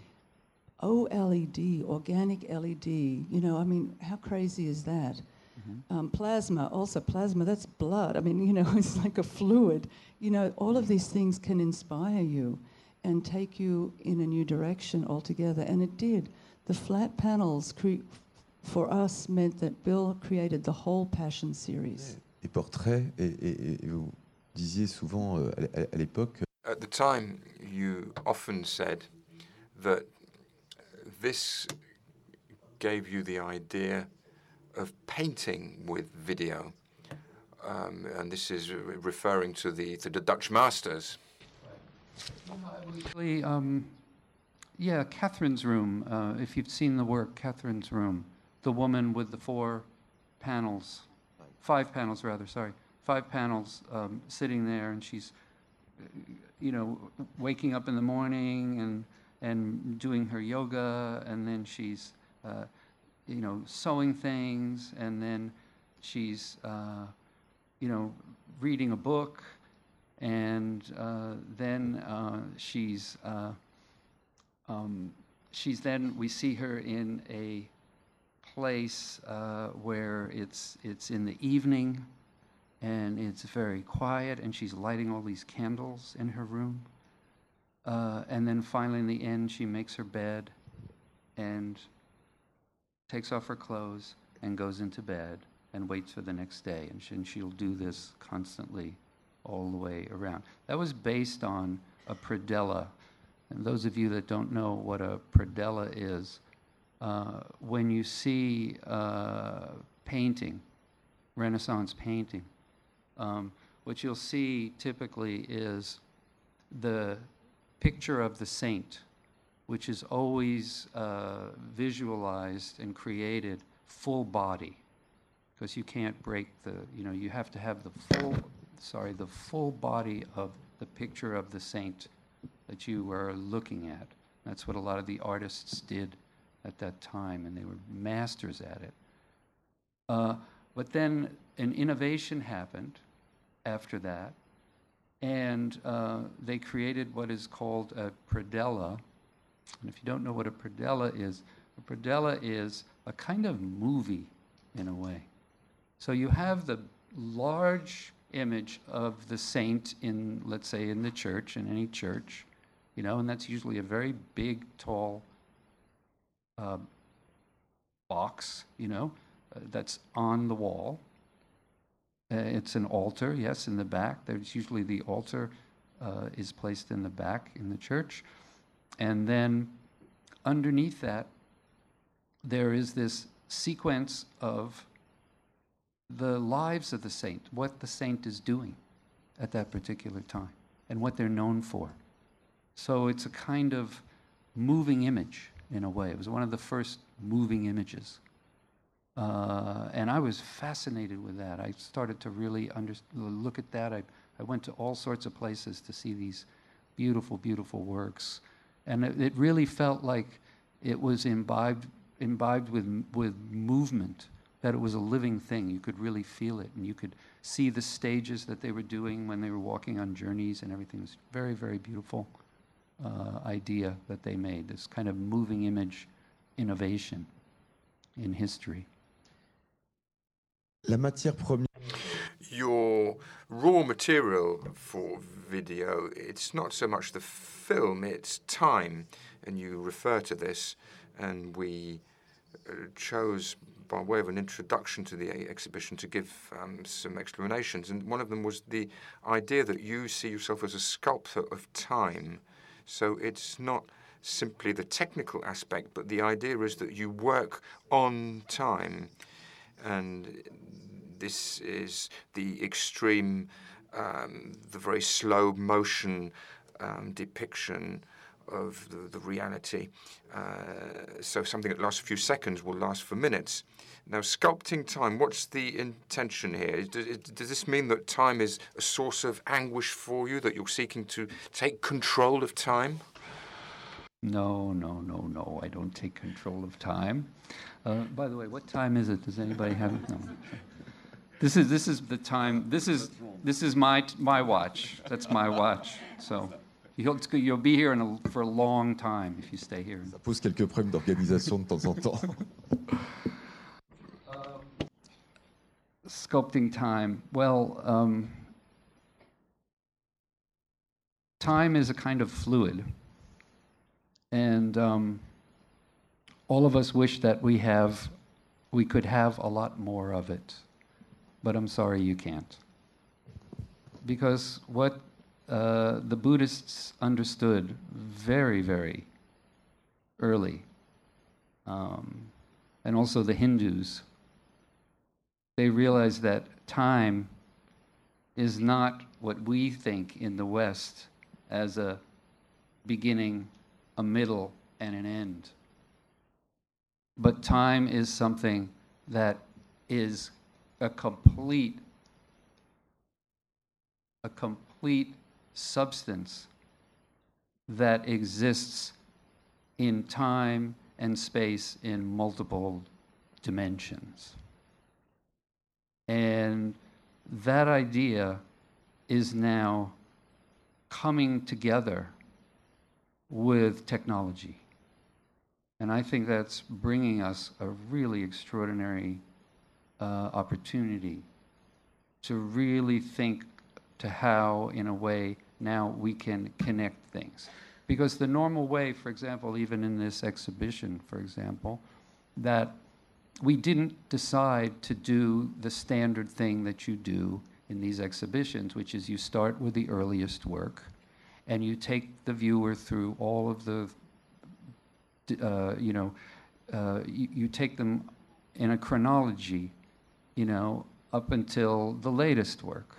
OLED organic LED you know I mean how crazy is that? Mm-hmm. um, plasma also plasma that's blood I mean you know it's like a fluid. You know all of these things can inspire you and take you in a new direction altogether and it did. The flat panels cre- for us meant that Bill created the whole Passion series. Et portraits, et, et- et vous disiez souvent euh, à l- à l'époque, At the time, you often said that this gave you the idea of painting with video. Um, and this is referring to the, to the Dutch masters. Um, yeah, Catherine's room. Uh, if you've seen the work, Catherine's room, the woman with the four panels, five panels rather. Sorry, five panels um, sitting there, and she's, you know, waking up in the morning and and doing her yoga, and then she's, uh, you know, sewing things, and then she's, uh, you know, reading a book and uh, then uh, she's uh, um, she's then we see her in a place uh, where it's it's in the evening and it's very quiet and she's lighting all these candles in her room uh, and then finally in the end she makes her bed and takes off her clothes and goes into bed and waits for the next day and, she, and she'll do this constantly all the way around. That was based on a predella. And those of you that don't know what a predella is, uh, when you see uh, painting, Renaissance painting, um, what you'll see typically is the picture of the saint, which is always uh, visualized and created full body, because you can't break the, you know, you have to have the full, sorry, the full body of the picture of the saint that you are looking at. That's what a lot of the artists did at that time, and they were masters at it. Uh, but then an innovation happened after that, and uh, they created what is called a predella. And if you don't know what a predella is, a predella is a kind of movie in a way. So you have the large image of the saint in, let's say, in the church, in any church, you know, and that's usually a very big, tall uh, box, you know, uh, that's on the wall. Uh, it's an altar, yes, in the back. There's usually the altar uh, is placed in the back in the church. And then underneath that, there is this sequence of the lives of the saint, what the saint is doing at that particular time, and what they're known for. So it's a kind of moving image in a way. It was one of the first moving images. Uh, and I was fascinated with that. I started to really under, look at that. I, I went to all sorts of places to see these beautiful, beautiful works. And it, it really felt like it was imbibed, imbibed with, with movement, that it was a living thing. You could really feel it, and you could see the stages that they were doing when they were walking on journeys and everything. It was very, very beautiful uh, idea that they made, this kind of moving image innovation in history. La matière première. Your raw material for video, it's not so much the film, it's time. And you refer to this, and we uh, chose by way of an introduction to the exhibition to give um, some explanations. And one of them was the idea that you see yourself as a sculptor of time. So it's not simply the technical aspect, but the idea is that you work on time. And this is the extreme, um, the very slow motion um, depiction of the, the reality. Uh, so something that lasts a few seconds will last for minutes. Now, sculpting time, what's the intention here? Does, does, this mean that time is a source of anguish for you, that you're seeking to take control of time? No, no, no, no. I don't take control of time. Uh, by the way, what time is it? Does anybody have it? No. This is this is the time. This is this is my my watch. That's my watch. So you'll you'll be here a, for a long time if you stay here. Ça pose quelques problèmes d'organisation de temps en temps. Um, sculpting time. Well, um, time is a kind of fluid. And um, all of us wish that we have, we could have a lot more of it. But I'm sorry you can't. Because what uh, the Buddhists understood very, very early, um, and also the Hindus, they realized that time is not what we think in the West as a beginning a middle, and an end. But time is something that is a complete a complete substance that exists in time and space in multiple dimensions. And that idea is now coming together with technology. And I think that's bringing us a really extraordinary uh, opportunity to really think to how, in a way, now we can connect things. Because the normal way, for example, even in this exhibition, for example, that we didn't decide to do the standard thing that you do in these exhibitions, which is you start with the earliest work and you take the viewer through all of the, uh, you know, uh, you, you take them in a chronology, you know, up until the latest work.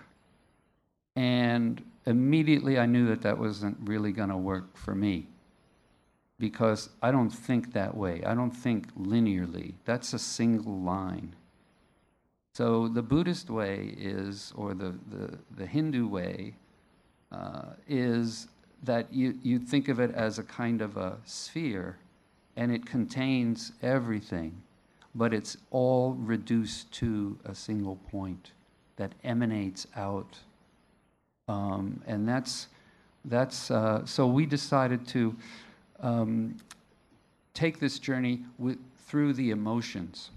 And immediately I knew that that wasn't really going to work for me because I don't think that way. I don't think linearly. That's a single line. So the Buddhist way is, or the, the, the Hindu way, uh, is that you, you think of it as a kind of a sphere and it contains everything, but it's all reduced to a single point that emanates out. Um, and that's, that's uh, so we decided to um, take this journey with, through the emotions,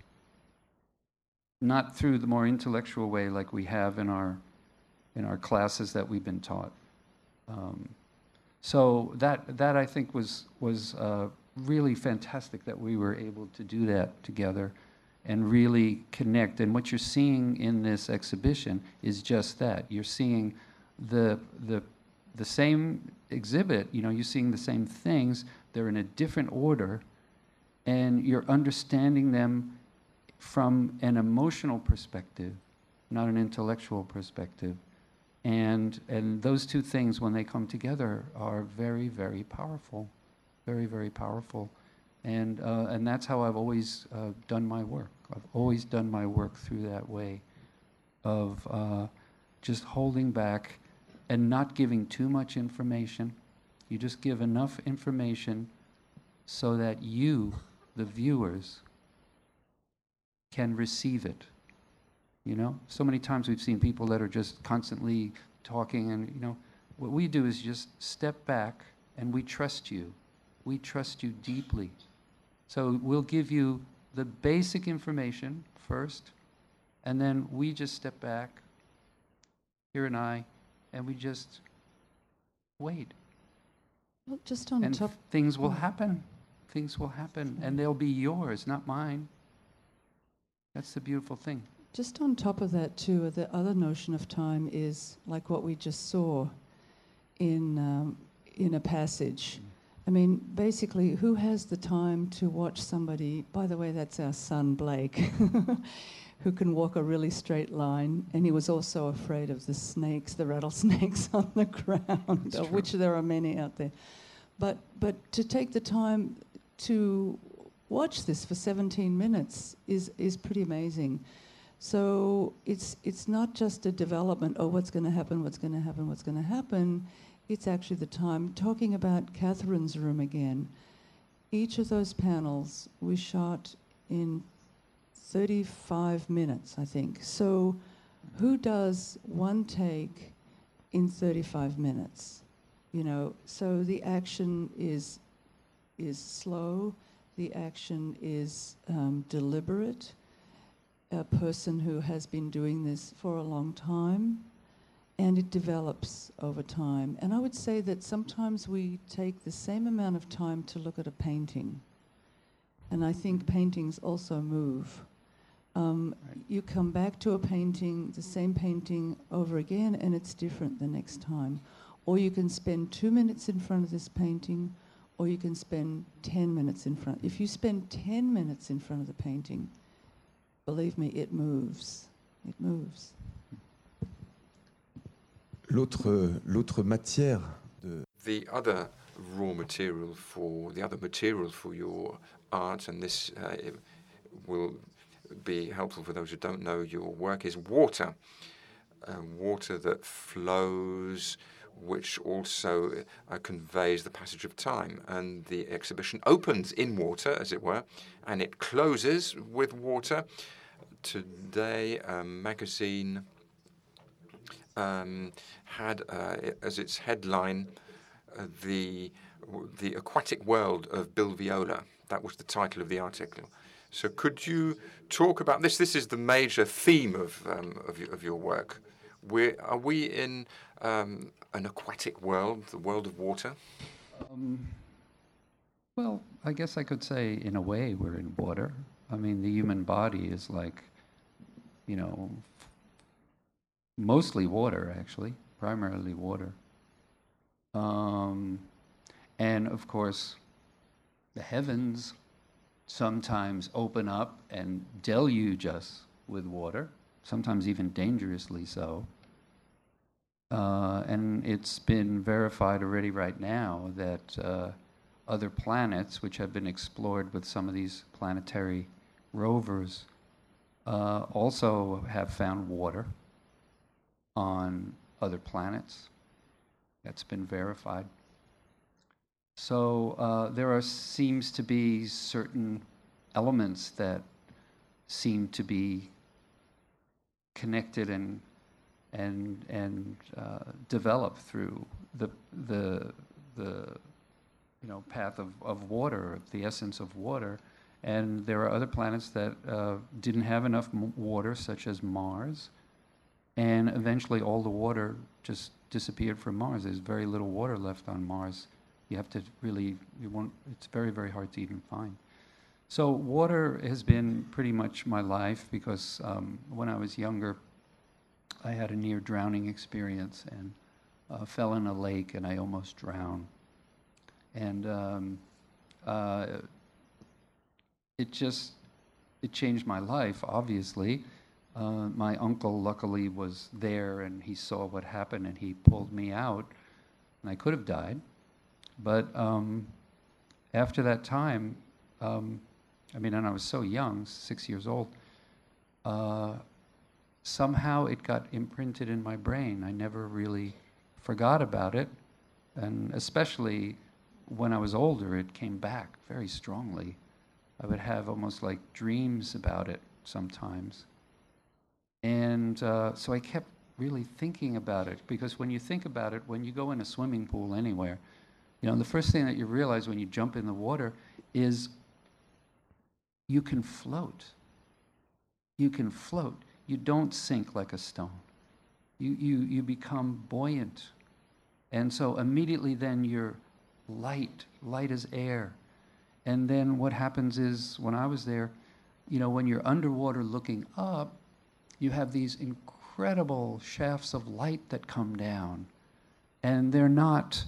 not through the more intellectual way like we have in our, in our classes that we've been taught. Um, so that, that I think was, was uh, really fantastic that we were able to do that together and really connect. And what you're seeing in this exhibition is just that. You're seeing the, the, the same exhibit, you know, you're seeing the same things, they're in a different order, and you're understanding them from an emotional perspective, not an intellectual perspective. And, and those two things, when they come together, are very, very powerful. Very, very powerful. And, uh, and that's how I've always uh, done my work. I've always done my work through that way of uh, just holding back and not giving too much information. You just give enough information so that you, the viewers, can receive it. You know, so many times we've seen people that are just constantly talking, and you know, what we do is just step back and we trust you. We trust you deeply. So we'll give you the basic information first, and then we just step back, here and I, and we just wait. Well, just on and top, things will happen. Things will happen, and they'll be yours, not mine. That's the beautiful thing. just on top of that too, the other notion of time is like what we just saw in um, Inner Passage. I mean, basically, who has the time to watch somebody? By the way, that's our son Blake, who can walk a really straight line, and he was also afraid of the snakes, the rattlesnakes on the ground, of which there are many out there. But but to take the time to watch this for 17 minutes is is pretty amazing. So it's it's not just a development. Oh, what's going to happen? What's going to happen? What's going to happen? It's actually the time. Talking about Catherine's room again. Each of those panels we shot in 35 minutes, I think. So, who does one take in 35 minutes? You know, so the action is is slow. The action is um, deliberate a person who has been doing this for a long time and it develops over time. And I would say that sometimes we take the same amount of time to look at a painting. And I think paintings also move. Um, Right. You come back to a painting, the same painting over again, and it's different the next time. Or you can spend two minutes in front of this painting, or you can spend 10 minutes in front. If you spend 10 minutes in front of the painting, believe me, it moves. It moves. L'autre, l'autre matière de, The other raw material for the other material for your art, and this uh, will be helpful for those who don't know your work, is water. Uh, water that flows, which also uh, conveys the passage of time. And the exhibition opens in water, as it were, and it closes with water. Today, a magazine um, had uh, as its headline uh, the the aquatic world of Bill Viola. That was the title of the article. So, could you talk about this? This is the major theme of um, of, your, of your work. We're, are we in um, an aquatic world, the world of water? Um, well, I guess I could say, in a way, we're in water. I mean, the human body is like, you know, mostly water, actually, primarily water. Um, and of course, the heavens sometimes open up and deluge us with water, sometimes even dangerously so. Uh, and it's been verified already right now that uh, other planets, which have been explored with some of these planetary rovers, uh, also have found water on other planets. That's been verified. So uh, there are, seems to be certain elements that seem to be connected and and and uh, develop through the the the you know path of, of water, the essence of water. And there are other planets that uh, didn't have enough water, such as Mars, and eventually all the water just disappeared from Mars. There's very little water left on Mars. You have to really, you won't, it's very, very hard to even find. So water has been pretty much my life because um, when I was younger, I had a near drowning experience and uh, fell in a lake and I almost drowned. And um, uh, it just, it changed my life, obviously. Uh, my uncle luckily was there and he saw what happened and he pulled me out and I could have died. But um, after that time, um, I mean, and I was so young, six years old, uh, somehow it got imprinted in my brain. I never really forgot about it. And especially when I was older, it came back very strongly. I would have almost like dreams about it sometimes. And uh, so I kept really thinking about it because when you think about it, when you go in a swimming pool anywhere, you know, the first thing that you realize when you jump in the water is you can float. You can float. You don't sink like a stone. You, you, you become buoyant. And so immediately then you're light, light as air. And then what happens is when I was there, you know, when you're underwater looking up, you have these incredible shafts of light that come down. And they're not,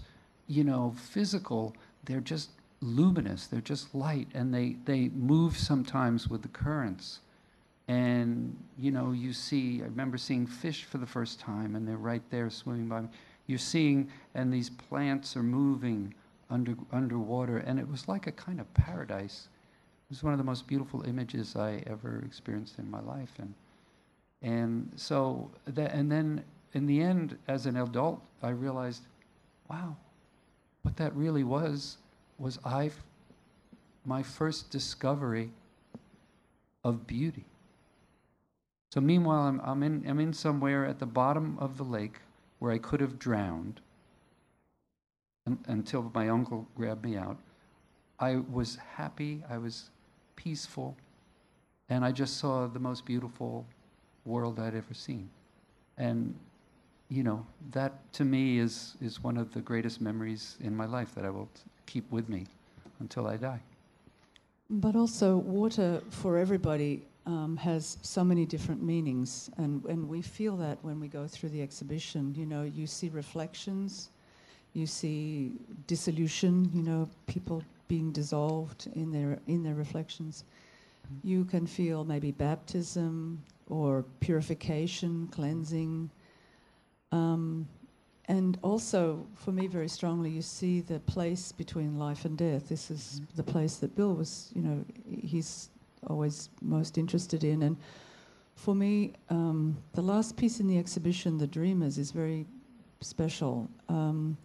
you know, physical, they're just luminous, they're just light, and they, they move sometimes with the currents. And, you know, you see, I remember seeing fish for the first time, and they're right there swimming by me. You're seeing, and these plants are moving under, underwater, and it was like a kind of paradise. It was one of the most beautiful images I ever experienced in my life. And, and so, that, and then in the end, as an adult, I realized, wow, what that really was was I, my first discovery of beauty. So meanwhile, I'm, I'm, in, I'm in somewhere at the bottom of the lake where I could have drowned until my uncle grabbed me out. I was happy, I was peaceful, and I just saw the most beautiful world I'd ever seen. And, you know, that to me is, is one of the greatest memories in my life that I will keep with me until I die. But also, water for everybody um, has so many different meanings, and, and we feel that when we go through the exhibition. You know, you see reflections, you see dissolution. You know, people being dissolved in their in their reflections. You can feel maybe baptism or purification, cleansing. Um, and also, for me, very strongly, you see the place between life and death. This is mm-hmm. the place that Bill was, you know, he's always most interested in. And for me, um, the last piece in the exhibition, The Dreamers, is very special. Um,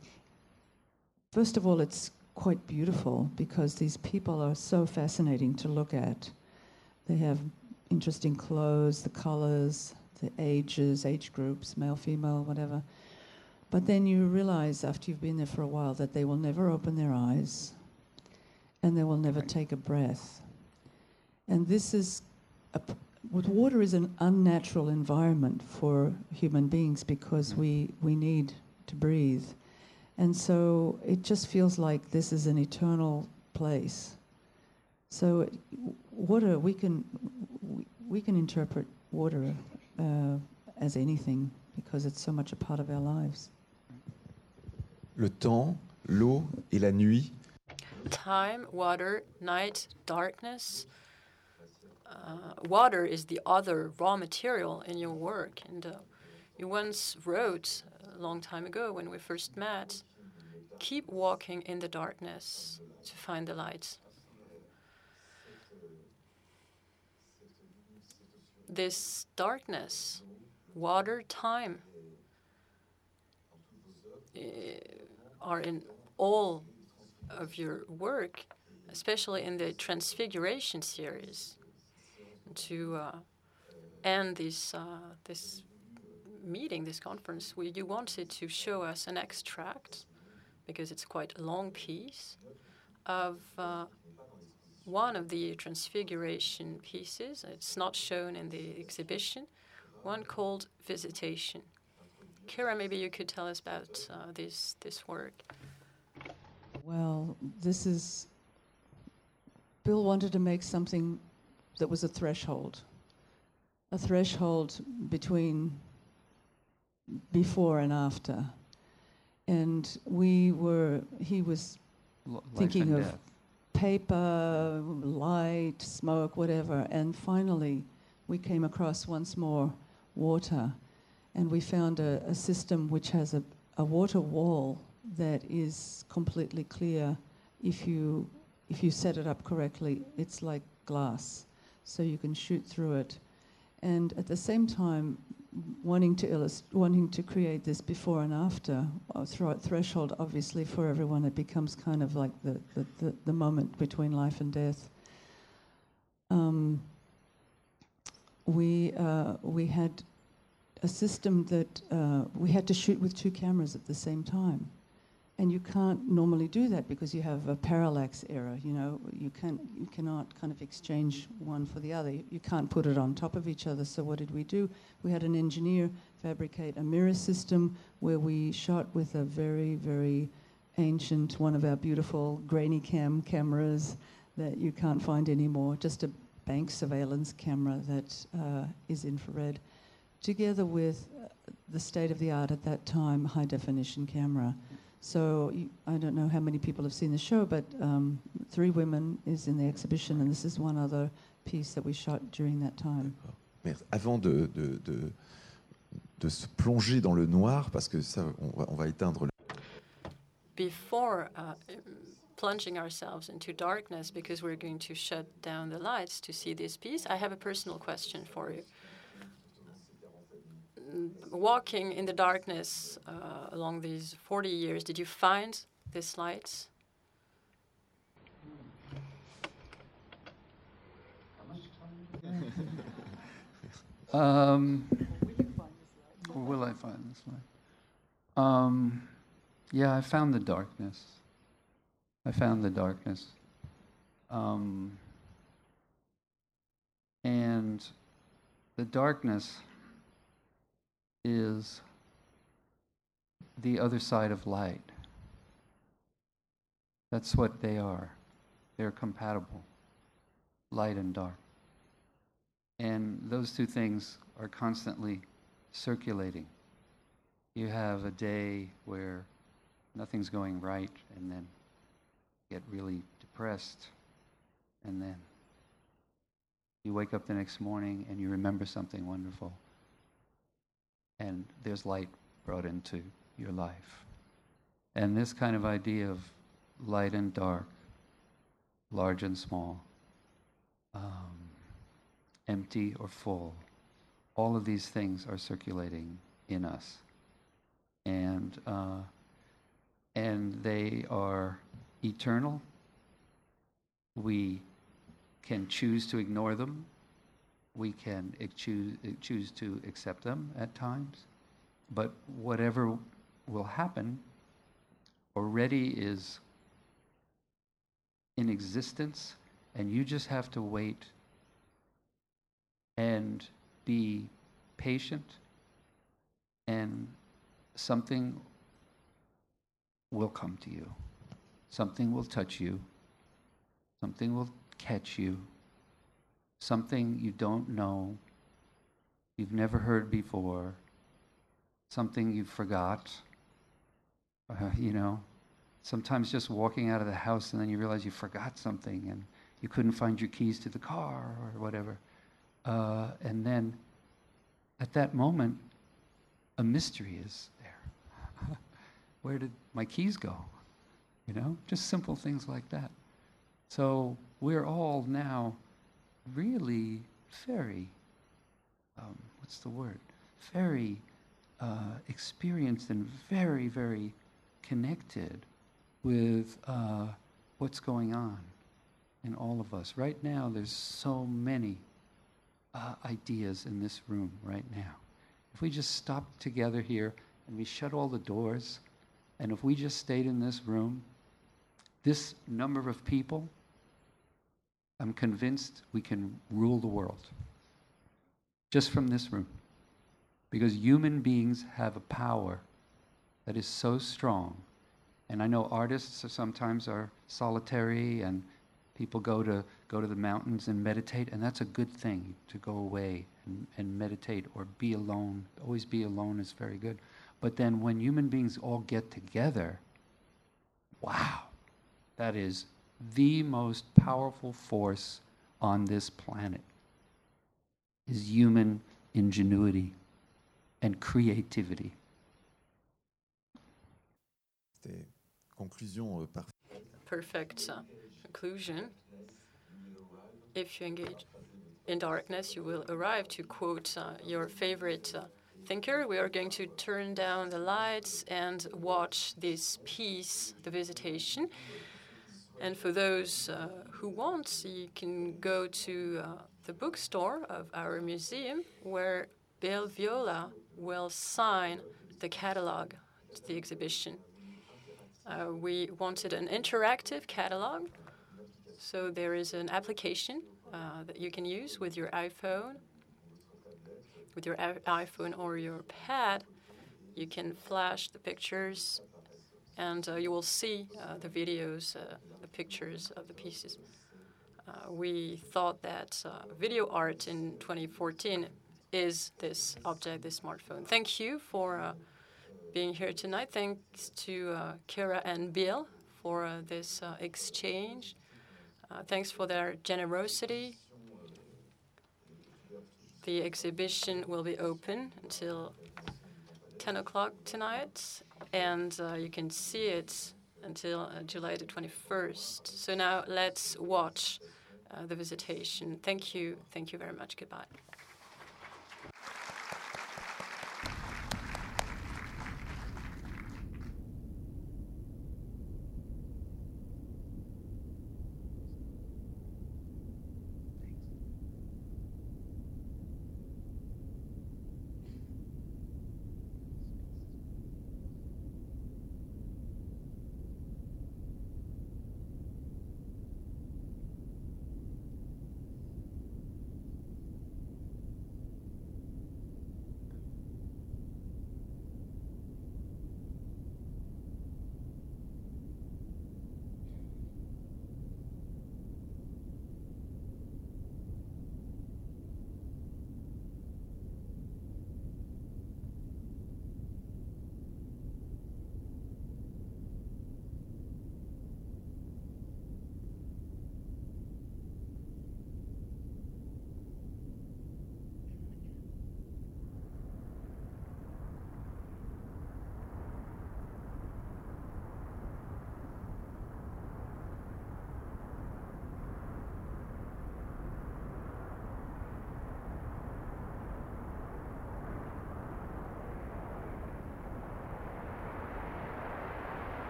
first of all, it's quite beautiful because these people are so fascinating to look at. They have interesting clothes, the colors, the ages, age groups, male, female, whatever. But then you realize after you've been there for a while that they will never open their eyes and they will never take a breath. And this is, a, water is an unnatural environment for human beings because we, we need to breathe. And so it just feels like this is an eternal place. So water, we can, we, we can interpret water uh, as anything because it's so much a part of our lives. Le temps, l'eau et la nuit. Time, water, night, darkness. Uh, water is the other raw material in your work, and uh, You once wrote a long time ago when we first met keep walking in the darkness to find the light. This darkness, water, time eh, are in all of your work, especially in the Transfiguration series. To uh, end this uh, this meeting, this conference, we, you wanted to show us an extract because it's quite a long piece of uh, one of the Transfiguration pieces. It's not shown in the exhibition. One called Visitation. Kira, maybe you could tell us about uh, this this work. Well, this is. Bill wanted to make something that was a threshold, a threshold between before and after. And we were, he was L- thinking of death. Paper, light, smoke, whatever. And finally, we came across once more water. And we found a, a system which has a, a water wall that is completely clear if you, if you set it up correctly. It's like glass, so you can shoot through it. And at the same time, wanting to illust- wanting to create this before and after uh, threshold obviously for everyone it becomes kind of like the, the, the, the moment between life and death. Um, we uh, we had a system that uh, we had to shoot with two cameras at the same time and you can't normally do that because you have a parallax error you know? You can you cannot kind of exchange one for the other. You, you can't put it on top of each other. So what did we do? We had an engineer fabricate a mirror system where we shot with a very very ancient one of our beautiful grainy cam cameras that you can't find anymore just a bank surveillance camera that uh, is infrared together with uh, the state of the art at that time high definition camera so you, I don't know how many people have seen the show, but um, Three Women is in the exhibition, and this is one other piece that we shot during that time. Avant de, de, de, de se plonger dans le noir, parce que ça, on va, on va éteindre le Before uh, plunging ourselves into darkness, because we're going to shut down the lights to see this piece, I have a personal question for you. Walking in the darkness uh, along these 40 years, did you find these lights? Um, will I find this light? Um, yeah, I found the darkness. I found the darkness. Um, and the darkness is the other side of light. That's what they are. They're compatible, light and dark. And those two things are constantly circulating. You have a day where nothing's going right, and then get really depressed, and then you wake up the next morning and you remember something wonderful, and there's light brought into your life. And this kind of idea of light and dark, large and small, um, empty or full, all of these things are circulating in us. And, uh, and they are eternal. We can choose to ignore them. We can choose, choose to accept them at times. But whatever will happen already is in existence, and you just have to wait and be patient, and something will come to you. Something will touch you. Something will catch you. Something you don't know, you've never heard before, something you forgot. Uh, you know, sometimes just walking out of the house and then you realize you forgot something and you couldn't find your keys to the car or whatever. Uh, and then at that moment, a mystery is there. Where did my keys go? You know, just simple things like that. So we're all now really very, um, what's the word? Very uh, experienced and very, very connected with uh, what's going on in all of us. Right now, there's so many uh, ideas in this room right now. If we just stopped together here and we shut all the doors, and if we just stayed in this room, this number of people, I'm convinced we can rule the world just from this room. Because human beings have a power that is so strong. And I know artists are sometimes are solitary and people go to go to the mountains and meditate, and that's a good thing to go away and, and meditate or be alone. Always be alone is very good. But then when human beings all get together, wow, that is the most powerful force on this planet is human ingenuity and creativity. conclusion euh, Perfect uh, conclusion. If you engage in darkness, you will arrive to quote uh, your favorite uh, thinker. We are going to turn down the lights and watch this piece, The Visitation. And for those uh, who want, you can go to uh, the bookstore of our museum where Bill Viola will sign the catalog to the exhibition. Uh, we wanted an interactive catalog, so there is an application uh, that you can use with your iPhone, with your iPhone or your pad. You can flash the pictures, and uh, you will see uh, the videos, uh, the pictures of the pieces. Uh, we thought that uh, video art in 2014 is this object, this smartphone. Thank you for uh, being here tonight. Thanks to Kira and Bill for this exchange. Thanks for their generosity. The exhibition will be open until 10 o'clock tonight, and uh, you can see it until uh, July the 21st. So now let's watch the visitation. Thank you. Thank you very much. Goodbye.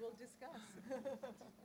Will discuss.